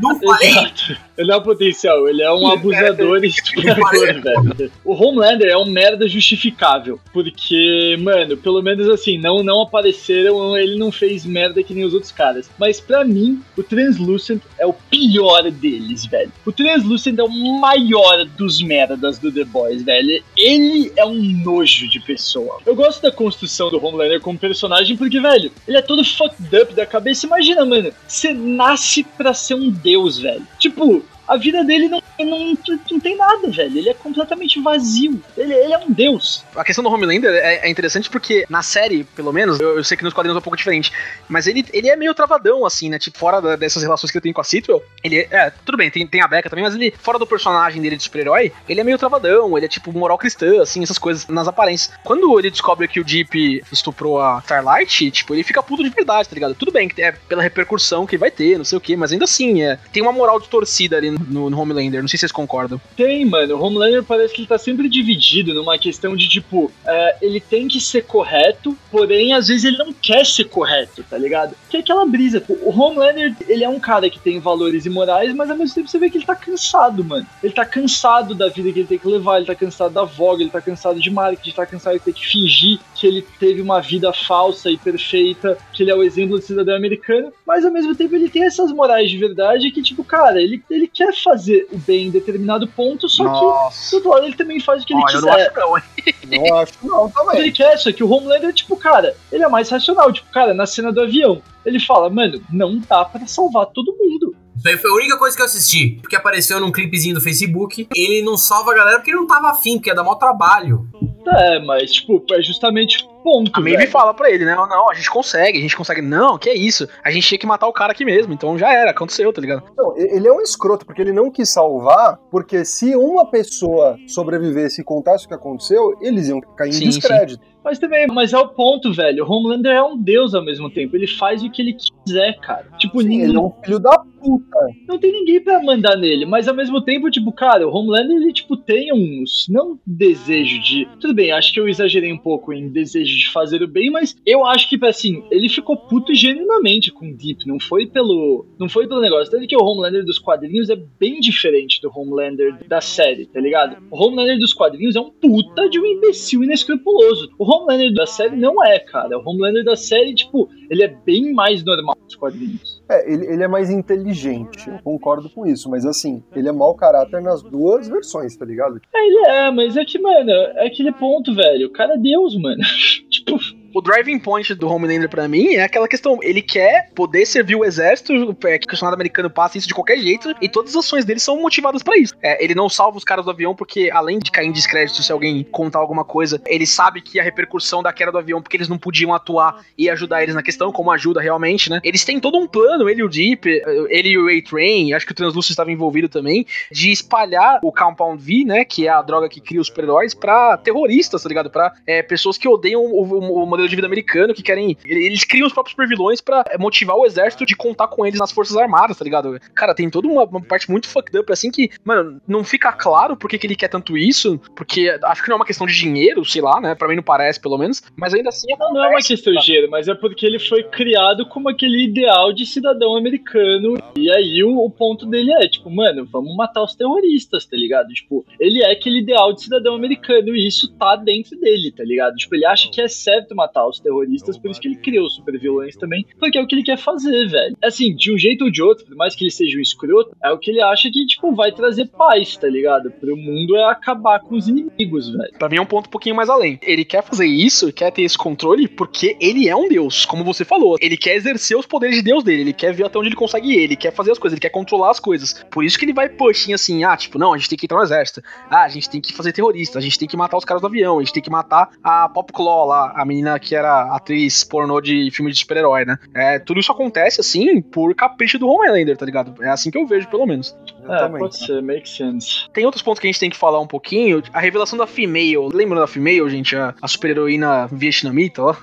Não falei? Exato. Ele é um potencial, ele é um abusador e estuprador, velho. O Homelander é um merda justificável. Porque, mano, pelo menos assim, não, não apareceram, ele não fez merda que nem os outros caras. Mas pra mim, o Translucent é o pior deles, velho. O Translucent é o maior dos merdas do The Boys, velho. Ele é um nojo de pessoa. Eu gosto da construção do Homelander como personagem porque, velho, ele é todo fucked up da cabeça. Imagina, mano, você nasce pra ser um deus, velho. Tipo, a vida dele não, não, não tem nada, velho. Ele é completamente vazio. Ele, ele é um deus. A questão do Homelander é, é interessante porque na série, pelo menos, eu, eu sei que nos quadrinhos é um pouco diferente, mas ele, ele é meio travadão, assim, né? Tipo, fora da- dessas relações que ele tem com a Sitwell, ele é, é, tudo bem, tem, tem a Becca também, mas ele, fora do personagem dele de super-herói, ele é meio travadão, ele é tipo moral cristã, assim, essas coisas nas aparências. Quando ele descobre que o Deep estuprou a Starlight, tipo, ele fica puto de verdade, tá ligado? Tudo bem que é pela repercussão que vai ter, não sei o que, mas ainda assim, é, tem uma moral distorcida ali no, no Homelander. Não sei se vocês concordam. Tem, mano. O Homelander parece que ele tá sempre dividido numa questão de, tipo, é, ele tem que ser correto, porém, às vezes ele não quer ser correto, tá ligado? Que é aquela brisa. O Homelander, ele é um cara que tem valores e morais, mas ao mesmo tempo você vê que ele tá cansado, mano. Ele tá cansado da vida que ele tem que levar, ele tá cansado da voga, ele tá cansado de marketing, ele tá cansado de ter que fingir que ele teve uma vida falsa e perfeita, que ele é o exemplo de cidadão americano, mas ao mesmo tempo ele tem essas morais de verdade que, tipo, cara, ele, ele quer fazer o bem em determinado ponto, só que Nossa. do outro lado ele também faz o que ele Ó, eu não quiser. acho não, hein? Não acho não também. Ele quer, só que o Homelander, tipo, cara, ele é mais racional. Tipo, cara, na cena do avião, ele fala, mano, não dá pra salvar todo mundo. Isso aí foi a única coisa que eu assisti. Porque apareceu num clipezinho do Facebook. Ele não salva a galera porque ele não tava afim, porque ia dar maior trabalho. É, mas, tipo, é justamente ponto. A Maeve fala pra ele, né? Não, a gente consegue, a gente consegue. Não, que é isso? A gente tinha que matar o cara aqui mesmo, então já era, aconteceu, tá ligado? Não, ele é um escroto, porque ele não quis salvar, porque se uma pessoa sobrevivesse e contasse o que aconteceu, eles iam cair em Sim, descrédito. Mas também, mas é o ponto, velho. O Homelander é um deus ao mesmo tempo. Ele faz o que ele quiser, cara. Tipo, Sim, ninguém, ele é um filho da puta. não tem ninguém pra mandar nele. Mas ao mesmo tempo, tipo, cara, o Homelander, ele, tipo, tem uns. Não desejo de. Tudo bem, acho que eu exagerei um pouco em desejo de fazer o bem, mas eu acho que, assim, ele ficou puto genuinamente com o Deep. Não foi pelo. Não foi pelo negócio. Tanto que o Homelander dos quadrinhos é bem diferente do Homelander da série, tá ligado? O Homelander dos quadrinhos é um puta de um imbecil inescrupuloso. O Homelander da série não é, cara. O Homelander da série, tipo, ele é bem mais normal dos quadrinhos. É, ele, ele é mais inteligente, eu concordo com isso, mas assim, ele é mau caráter nas duas versões, tá ligado? É, ele é, mas é que, mano, é aquele ponto, velho. O cara é Deus, mano. tipo, O driving point do Homelander pra mim é aquela questão, ele quer poder servir o exército, é, que o Senado americano passa isso de qualquer jeito, e todas as ações dele são motivadas pra isso. É, ele não salva os caras do avião porque, além de cair em descrédito se alguém contar alguma coisa, ele sabe que a repercussão da queda do avião, porque eles não podiam atuar e ajudar eles na questão, como ajuda realmente, né? Eles têm todo um plano, ele e o Deep, ele e o A-Train, acho que o Translúcido estava envolvido também, de espalhar o Compound V, né, que é a droga que cria os super-heróis, pra terroristas, tá ligado? Pra é, pessoas que odeiam o, o- o modelo de vida americano, que querem. Eles criam os próprios supervilões pra é, motivar o exército de contar com eles nas forças armadas, tá ligado? Cara, tem toda uma, uma parte muito fucked up, assim, que, mano, não fica claro por que, que ele quer tanto isso, porque acho que não é uma questão de dinheiro, sei lá, né? Pra mim não parece, pelo menos, mas ainda assim não, não é uma questão de dinheiro, mas é porque ele foi criado como aquele ideal de cidadão americano. E aí o, o ponto dele é, tipo, mano, vamos matar os terroristas, tá ligado? Tipo, ele é aquele ideal de cidadão americano e isso tá dentro dele, tá ligado? Tipo, ele acha que é certo matar os terroristas, por isso que ele criou os supervilões também, porque é o que ele quer fazer, velho. Assim, de um jeito ou de outro, por mais que ele seja um escroto, é o que ele acha que, tipo, vai trazer paz, tá ligado? Pro mundo é acabar com os inimigos, velho. Pra mim é um ponto um pouquinho mais além. Ele quer fazer isso, quer ter esse controle, porque ele é um deus, como você falou. Ele quer exercer os poderes de deus dele, ele quer ver até onde ele consegue ir, ele quer fazer as coisas, ele quer controlar as coisas. Por isso que ele vai pushing assim, ah, tipo, não, a gente tem que entrar no exército. Ah, a gente tem que fazer terrorista, a gente tem que matar os caras do avião, a gente tem que matar a Pop Claw lá, a menina que era atriz pornô de filme de super-herói, né? É, tudo isso acontece, assim, por capricho do Homelander, tá ligado? É assim que eu vejo, pelo menos. É, pode ser, make sense. Tem outros pontos que a gente tem que falar um pouquinho. A revelação da Female. Lembra da Female, gente? A, a super-heroína vietnamita lá?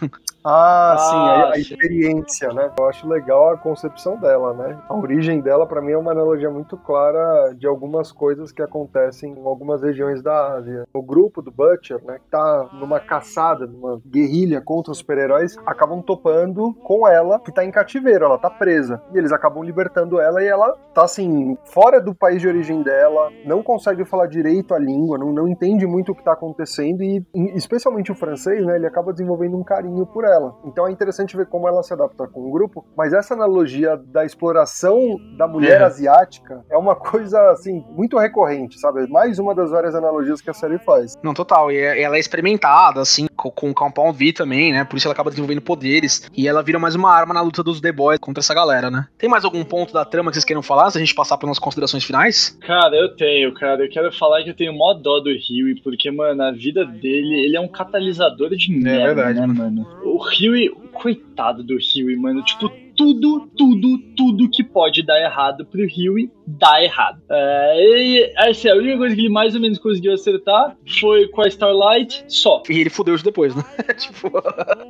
Ah, sim, a, Ah, a experiência, né? Eu acho legal a concepção dela, né? A origem dela, pra mim, é uma analogia muito clara de algumas coisas que acontecem em algumas regiões da Ásia. O grupo do Butcher, né, que tá numa caçada, numa guerrilha contra os super-heróis, acabam topando com ela, que tá em cativeiro, ela tá presa. E eles acabam libertando ela e ela tá, assim, fora do país de origem dela, não consegue falar direito a língua, não, não entende muito o que tá acontecendo e, especialmente o francês, né, ele acaba desenvolvendo um carinho por ela. Então é interessante ver como ela se adapta com o grupo, mas essa analogia da exploração da mulher É. asiática é uma coisa, assim, muito recorrente, sabe? Mais uma das várias analogias que a série faz. Não, total. E é- ela é experimentada, assim, co- com o Compound V também, né? Por isso ela acaba desenvolvendo poderes. E ela vira mais uma arma na luta dos The Boys contra essa galera, né? Tem mais algum ponto da trama que vocês queiram falar? Se a gente passar pelas considerações finais? Cara, eu tenho, cara. Eu quero falar que eu tenho mó dó do Huey, porque, mano, a vida dele, ele é um catalisador de merda, verdade, né, mano? O Huey, coitado do Huey, mano. Tipo, tudo, tudo, tudo que pode dar errado pro Huey dá errado. É, e, assim, a única coisa que ele mais ou menos conseguiu acertar foi com a Starlight, só. E ele fudeu isso depois, né? tipo.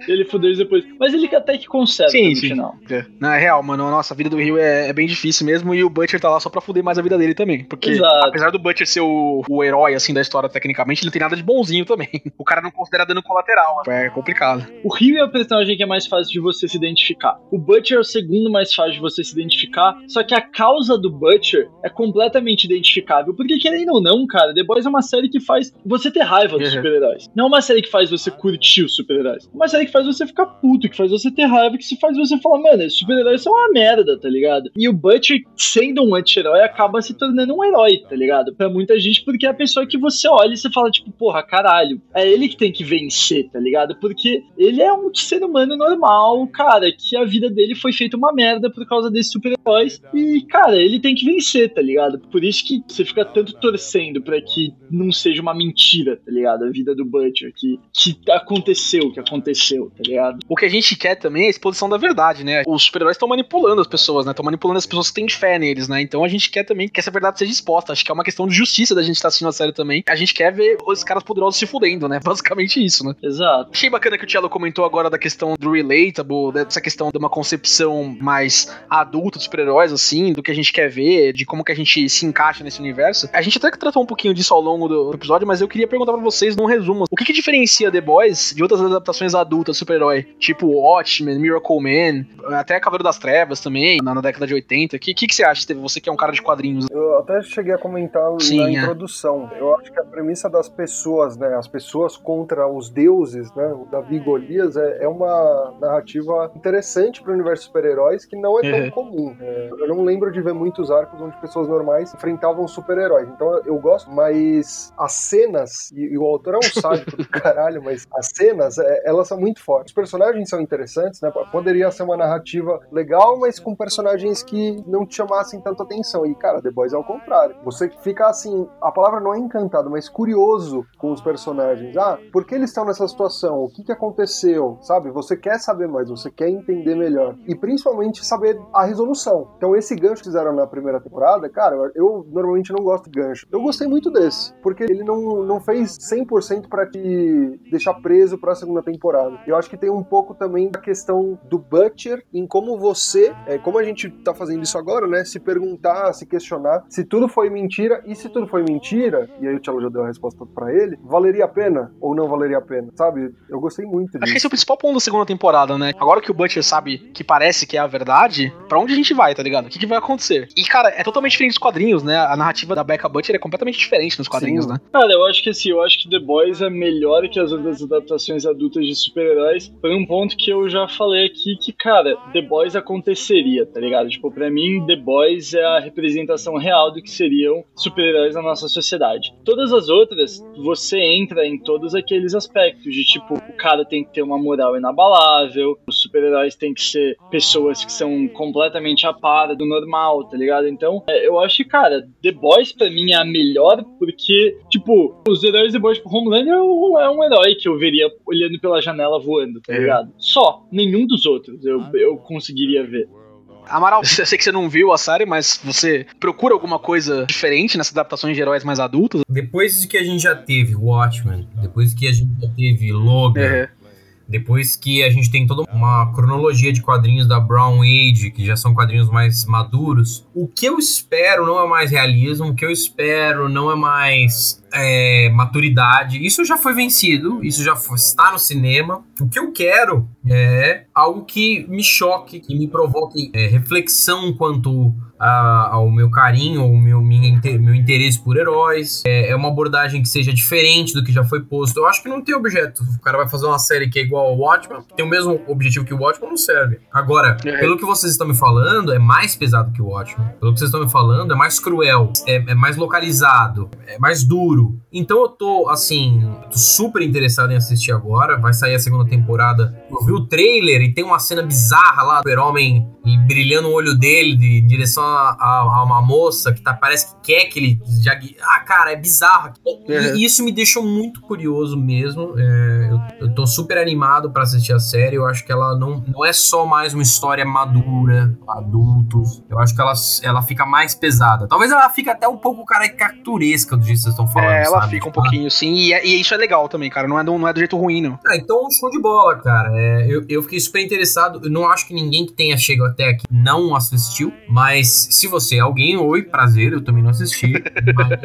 Ele fudeu isso depois. Mas ele até que conserta Sim, no sim. final. É. É real, mano. Nossa, a vida do Rio é, é bem difícil mesmo e o Butcher tá lá só pra fuder mais a vida dele também. Porque, Exato. apesar do Butcher ser o, o herói, assim, da história, tecnicamente, ele tem nada de bonzinho também. O cara não considera dano colateral. É complicado. O Rio é o personagem que é mais fácil de você se identificar. O Butcher é o segundo mais fácil de você se identificar. Só que a causa do Butcher é completamente identificável. Porque, querendo ou não, cara, The Boys é uma série que faz você ter raiva dos Uhum. super-heróis. Não é uma série que faz você curtir os super-heróis. É uma série que faz você ficar puto, que faz você ter raiva, que se faz você falar, mano, esses super-heróis são uma merda, tá ligado? E o Butcher, sendo um anti-herói, acaba se tornando um herói, tá ligado? Pra muita gente, porque é a pessoa que você olha e você fala, tipo, porra, caralho, é ele que tem que vencer, tá ligado? Porque ele é um ser humano normal, cara, que a vida dele foi feita uma merda por causa desses super-heróis. E, cara, ele tem que vencer, tá ligado? Por isso que você fica tanto torcendo pra que não seja uma mentira, tá ligado? A vida do Butcher, que, que aconteceu o que aconteceu, tá ligado? O que a gente quer também é a exposição da verdade, né? Os super-heróis estão manipulando as pessoas, né? Estão manipulando as pessoas que têm fé neles, né? Então a gente quer também que essa verdade seja exposta. Acho que é uma questão de justiça da gente estar assistindo a série também. A gente quer ver os caras poderosos se fudendo, né? Basicamente isso, né? Exato. Achei bacana que o Tielo comentou agora da questão do relatable, dessa questão de uma concepção mais adulta dos super-heróis, assim, do que a gente quer ver, de como que a gente se encaixa nesse universo. A gente até que tratou um pouquinho disso ao longo do episódio, mas eu queria perguntar pra vocês, num resumo, o que que diferencia The Boys de outras adaptações adultas super-herói? Tipo Watchmen, Miracle Man, até Cavaleiro das Trevas também, na, na década de 80. O que, que, que você acha, Steve? Você que é um cara de quadrinhos. Eu até cheguei a comentar Sim, na é. introdução. Eu acho que a premissa das pessoas, né? As pessoas contra os deuses, né? O Davi Golias é, é uma narrativa interessante para o universo de super-heróis que não é tão Uhum. comum. É, eu não lembro de ver muitos arcos onde pessoas normais enfrentavam super-heróis. Então eu- gosto, mas as cenas, e, e o autor é um sádico do caralho, mas as cenas, é, elas são muito fortes. Os personagens são interessantes, né? Poderia ser uma narrativa legal, mas com personagens que não te chamassem tanta atenção. E, cara, The Boys é o contrário. Você fica assim, a palavra não é encantado, mas curioso com os personagens. Ah, por que eles estão nessa situação? O que, que aconteceu? Sabe? Você quer saber mais, você quer entender melhor. E principalmente saber a resolução. Então, esse gancho que fizeram na primeira temporada, cara, eu, normalmente não gosto de gancho. Eu gostei muito desse, porque ele não, não fez 100% pra te deixar preso pra segunda temporada. Eu acho que tem um pouco também da questão do Butcher em como você, é, como a gente tá fazendo isso agora, né? Se perguntar, se questionar se tudo foi mentira e se tudo foi mentira, e aí o Tchelo já deu a resposta pra ele, valeria a pena ou não valeria a pena, sabe? Eu gostei muito Acho que disso. esse é o principal ponto da segunda temporada, né? Agora que o Butcher sabe que parece que é a verdade, pra onde a gente vai, tá ligado? O que, que vai acontecer? E, cara, é totalmente diferente dos quadrinhos, né? A narrativa da Becca Butcher é completamente diferente nos quadrinhos, Sim. né? Cara, eu acho que assim, eu acho que The Boys é melhor que as outras adaptações adultas de super-heróis, por um ponto que eu já falei aqui, que, cara, The Boys aconteceria, tá ligado? Tipo, pra mim, The Boys é a representação real do que seriam super-heróis na nossa sociedade. Todas as outras, você entra em todos aqueles aspectos, de tipo, o cara tem que ter uma moral inabalável, os super-heróis têm que ser pessoas que são completamente a par do normal, tá ligado? Então, é, eu acho que, cara, The Boys pra mim é a melhor porque, tipo, os heróis The Boys, tipo, Homelander é um, é herói que eu veria olhando pela janela voando, tá É. ligado? Só, nenhum dos outros eu, eu conseguiria ver. Amaral, eu sei que você não viu a série, mas você procura alguma coisa diferente nessas adaptações de heróis mais adultos? Depois de que a gente já teve Watchmen, depois que a gente já teve Logan, É. depois que a gente tem toda uma cronologia de quadrinhos da Brown Age, que já são quadrinhos mais maduros, o que eu espero não é mais realismo, o que eu espero não é mais é, maturidade. Isso já foi vencido, isso já foi- está no cinema. O que eu quero é algo que me choque, que me provoque é, reflexão quanto a- ao meu carinho, ao meu, minha meu interesse por heróis. É, é uma abordagem que seja diferente do que já foi posto. Eu acho que não tem objeto. O cara vai fazer uma série que é igual ao Watchmen, que tem o mesmo objetivo que o Watchmen, não serve. Agora, É. pelo que vocês estão me falando, é mais pesado que o Watchmen. Pelo que vocês estão me falando, é mais cruel, é, é mais localizado, é mais duro. Então eu tô, assim, tô super interessado em assistir agora. Vai sair a segunda temporada. Eu vi o trailer e tem uma cena bizarra lá do Super-Homem e brilhando o olho dele de- em direção a, a- a uma moça que tá, parece que quer que ele. Já, ah, cara, é bizarro. E, e isso me deixou muito curioso mesmo. É, eu, eu tô super animado pra assistir a série. Eu acho que ela não, não é só mais uma história madura, adultos. Eu acho que ela, ela fica mais pesada. Talvez ela fique até um pouco caricaturesca do jeito que vocês estão falando. É, ela sabe? fica um pouquinho sim, e, é- e isso é legal também, cara. Não é do, não é do jeito ruim, não. ah, então show de bola, cara. É, eu, eu fiquei super interessado. Eu não acho que ninguém que tenha chegado até aqui não assistiu. Mas se você é alguém, oi, prazer, eu também não assisti.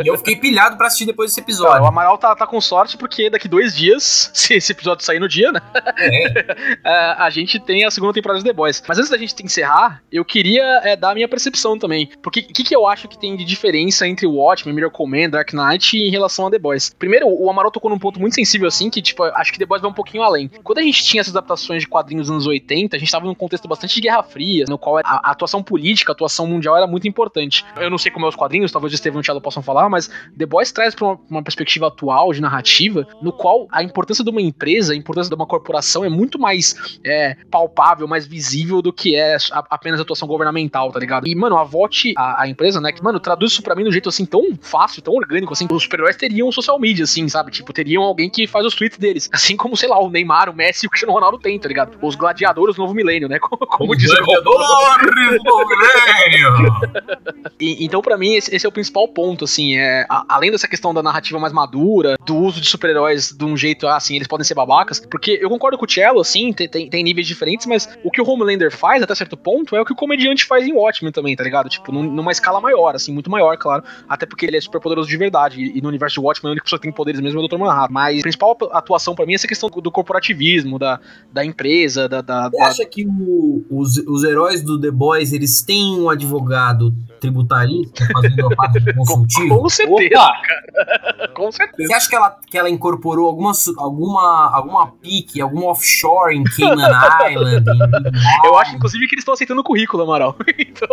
E eu fiquei pilhado pra assistir depois desse Cara, o episódio. Amaral tá, tá com sorte porque daqui dois dias, se esse episódio sair no dia, né? É, é, a gente tem a segunda temporada de The Boys. Mas antes da gente encerrar, eu queria é, dar a minha percepção também. Porque o que, que eu acho que tem de diferença entre o Watchmen, Miracle Man, Dark Knight em relação a The Boys? Primeiro, o Amaral tocou num ponto muito sensível assim, que tipo, acho que The Boys vai um pouquinho além. Quando a gente tinha essas adaptações de quadrinhos dos anos 80, a gente tava num contexto bastante de Guerra Fria, no qual a, atuação política, a atuação mundial era muito importante. Eu não sei como é os quadrinhos, talvez o Estevam e o Thiago possam falar, mas The Boys traz pra uma, uma perspectiva atual, de narrativa, no qual a importância de uma empresa, a importância de uma corporação é muito mais é, palpável, mais visível do que é a- apenas a atuação governamental, tá ligado? E, mano, a VOT, a, a empresa, né, que, mano, traduz isso pra mim de um jeito assim tão fácil, tão orgânico, assim. Os super-heróis teriam um social media, assim, sabe? Tipo, teriam alguém que faz os tweets deles. Assim como, sei lá, o Neymar, o Messi e o Cristiano Ronaldo tem, tá ligado? Os gladiadores do novo milênio, né? Como, como diz Gladiadores do milênio! E- então, pra mim, esse, esse é o principal ponto, assim, é, a- além dessa questão da narrativa mais madura, do uso de super-heróis de um jeito, ah, assim, eles podem ser babacas, porque eu concordo com o Cello, assim, tem, tem, tem níveis diferentes, mas o que o Homelander faz, até certo ponto, é o que o comediante faz em Watchmen também, tá ligado? Tipo, num- numa escala maior, assim, muito maior, claro, até porque ele é super poderoso de verdade, e, e universo de Watchmen, a única pessoa que tem poderes mesmo é o Dr. Manhattan, mas a principal atuação pra mim é essa questão do, do corporativismo, da, da empresa, da... da, Você da- acha que o- os, os heróis do The Boys, eles têm um advogado tributarista fazendo a parte de consultivo? Com certeza, Opa! com certeza. Você acha que ela, que ela incorporou alguma, alguma, alguma pique, algum offshore em Cayman Island? em- Eu acho, inclusive, que eles estão aceitando o currículo, Amaral. então,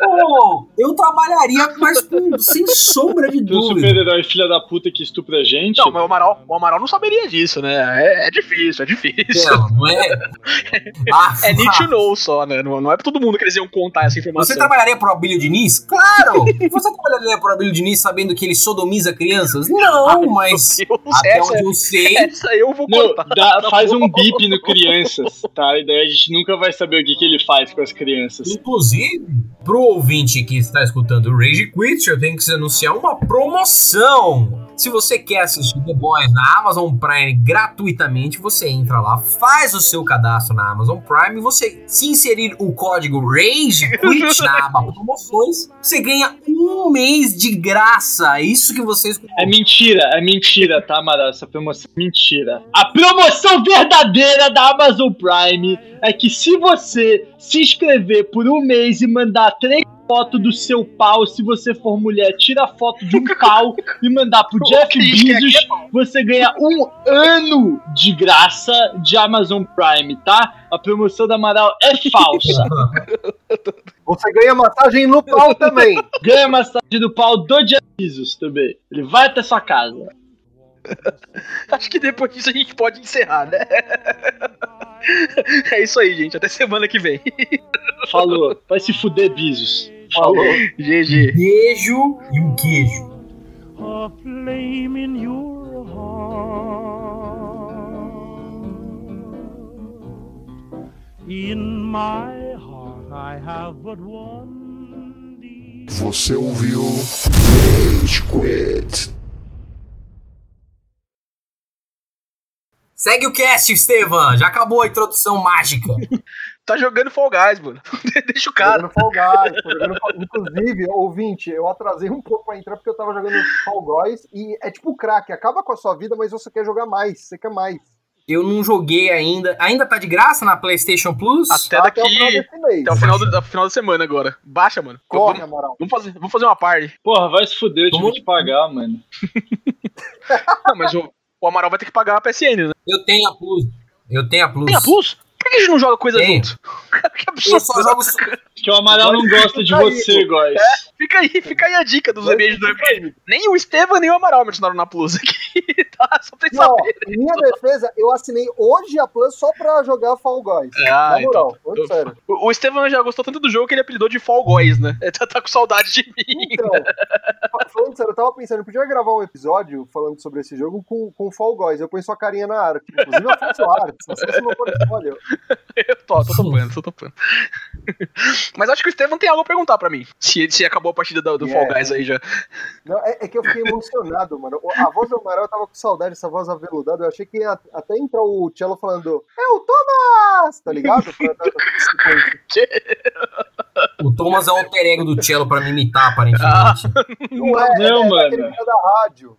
Pô, eu trabalharia, mas com, sem sombra de dúvida. Super-herói filha da puta que estupra a gente. Não, mas o Amaral, o Amaral não saberia disso, né? É, é difícil, é difícil. Não, não é? Ah, É need to know só, né? Não, não é pra todo mundo que eles iam contar essa informação. Você trabalharia pro Abílio Diniz? Claro! Você trabalharia pro Abílio Diniz sabendo que ele sodomiza crianças? Não, mas Deus, até essa, onde eu sei, essa eu vou Não, contar. dá- faz um bip no crianças, tá? E daí a gente nunca vai saber o que, que ele faz com as crianças. Inclusive, pro ouvinte que está escutando o Rage Quit, eu tenho que se anunciar uma promoção. Se você quer assistir The Boys na Amazon Prime gratuitamente, você entra lá, faz o seu cadastro na Amazon Prime, você se inserir o código Rage Quit na aba promoções, você ganha um mês de graça. É isso que vocês É mentira, é mentira, tá, Amaral? Essa promoção é mentira. A promoção verdadeira da Amazon Prime é que se você se inscrever por um mês e mandar três fotos do seu pau, se você for mulher, tira foto de um pau e mandar pro Jeff Bezos, você ganha um ano de graça de Amazon Prime, tá? A promoção da Amaral é falsa. Você ganha massagem no pau também. Ganha massagem do pau do Bezos também. Ele vai até sua casa. Acho que depois disso a gente pode encerrar, né? É isso aí, gente. Até semana que vem. Falou. Vai se fuder, Bezos. Falou. GG. beijo e um queijo. a flame in your heart. In my heart, I have but one desire. Você ouviu Rage Quit. Segue o cast, Estevam. Já acabou a introdução mágica. Tá jogando Fall Guys, mano. Deixa o cara. Jogando Fall Guys, tô jogando Fall- Inclusive, ouvinte, eu atrasei um pouco pra entrar porque eu tava jogando Fall Guys e é tipo crack, acaba com a sua vida, mas você quer jogar mais, você quer mais. Eu não joguei ainda. Ainda tá de graça na PlayStation Plus? Até Tá Até o final daqui. desse mês. Até o final, do, até final da semana agora. Baixa, mano. Corre, Vamos, Amaral. vamos fazer, vamos fazer uma party. Porra, vai se fuder, eu tive que pagar, mano. Não, mas o, o Amaral vai ter que pagar a PSN, né? Eu tenho a Plus. Eu tenho a Plus. Tem a Plus? Por que a gente não joga coisa Tenho. junto? que Eu absurdo. só jogo. Porque o Amaral não gosta de você, Góis. Fica aí, fica aí a dica dos ambientes do RPG. Nem o Estevam nem o Amaral mencionaram na Plus aqui, tá? Só pra Não, saberem. em minha defesa, eu assinei hoje a Plus só pra jogar Fall Guys. Ah, Na então. moral, falando sério. O, o Estevam já gostou tanto do jogo que ele apelidou de Fall Guys, né? Ele tá, tá com saudade de mim. Então, fa- falando sério, eu tava pensando, eu podia gravar um episódio falando sobre esse jogo com, com Fall Guys. Eu ponho sua carinha na arte. Inclusive, eu faço arte. Se você no meu portfólio. Eu tô, tô topando, tô topando. Mas acho que o Estevam tem algo a perguntar pra mim. Se, se acabou a partida do, do Fall Yeah. Guys aí já. Não, é, é que eu fiquei emocionado, mano. A voz do Amaral eu tava com saudade dessa voz aveludada. Eu achei que ia até entrar o Cello falando: É o Thomas! Tá ligado? O Thomas é o alter ego do Cello pra me imitar, aparentemente. Não é, Não, é, mano. É aquele cara da rádio.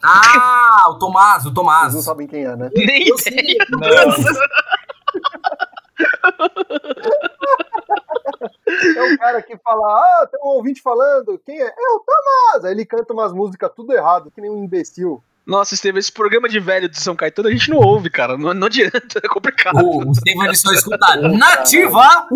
Ah, o Tomás, o Vocês Tomás. não sabem quem é, né? Nem Eu sei. É o cara que fala, ah, tem um ouvinte falando, quem é? É o Tomás! Aí ele canta umas músicas tudo errado, que nem um imbecil. Nossa, Estevam, esse programa de velho de São Caetano a gente não ouve, cara. Não, não adianta, é complicado. O, o Steven ele só escuta nativa.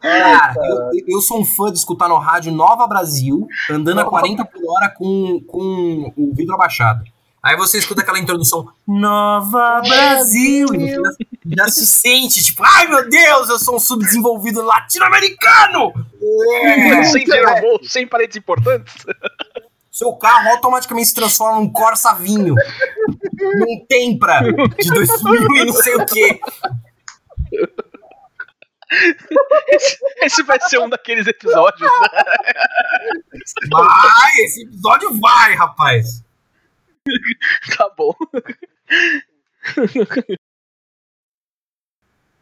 Cara, eu, eu sou um fã de escutar no rádio Nova Brasil, andando a 40 por hora com, com o vidro abaixado. Aí você escuta aquela introdução Nova Brasil e você já, se sente tipo, ai meu Deus, eu sou um subdesenvolvido latino-americano. É. sem dinheiro sem parentes importantes. Seu carro automaticamente se transforma num Corsa vinho, num Tempra de 2000 e não sei o que. Esse, esse vai ser um daqueles episódios, né? Vai, esse episódio vai, rapaz. Tá bom.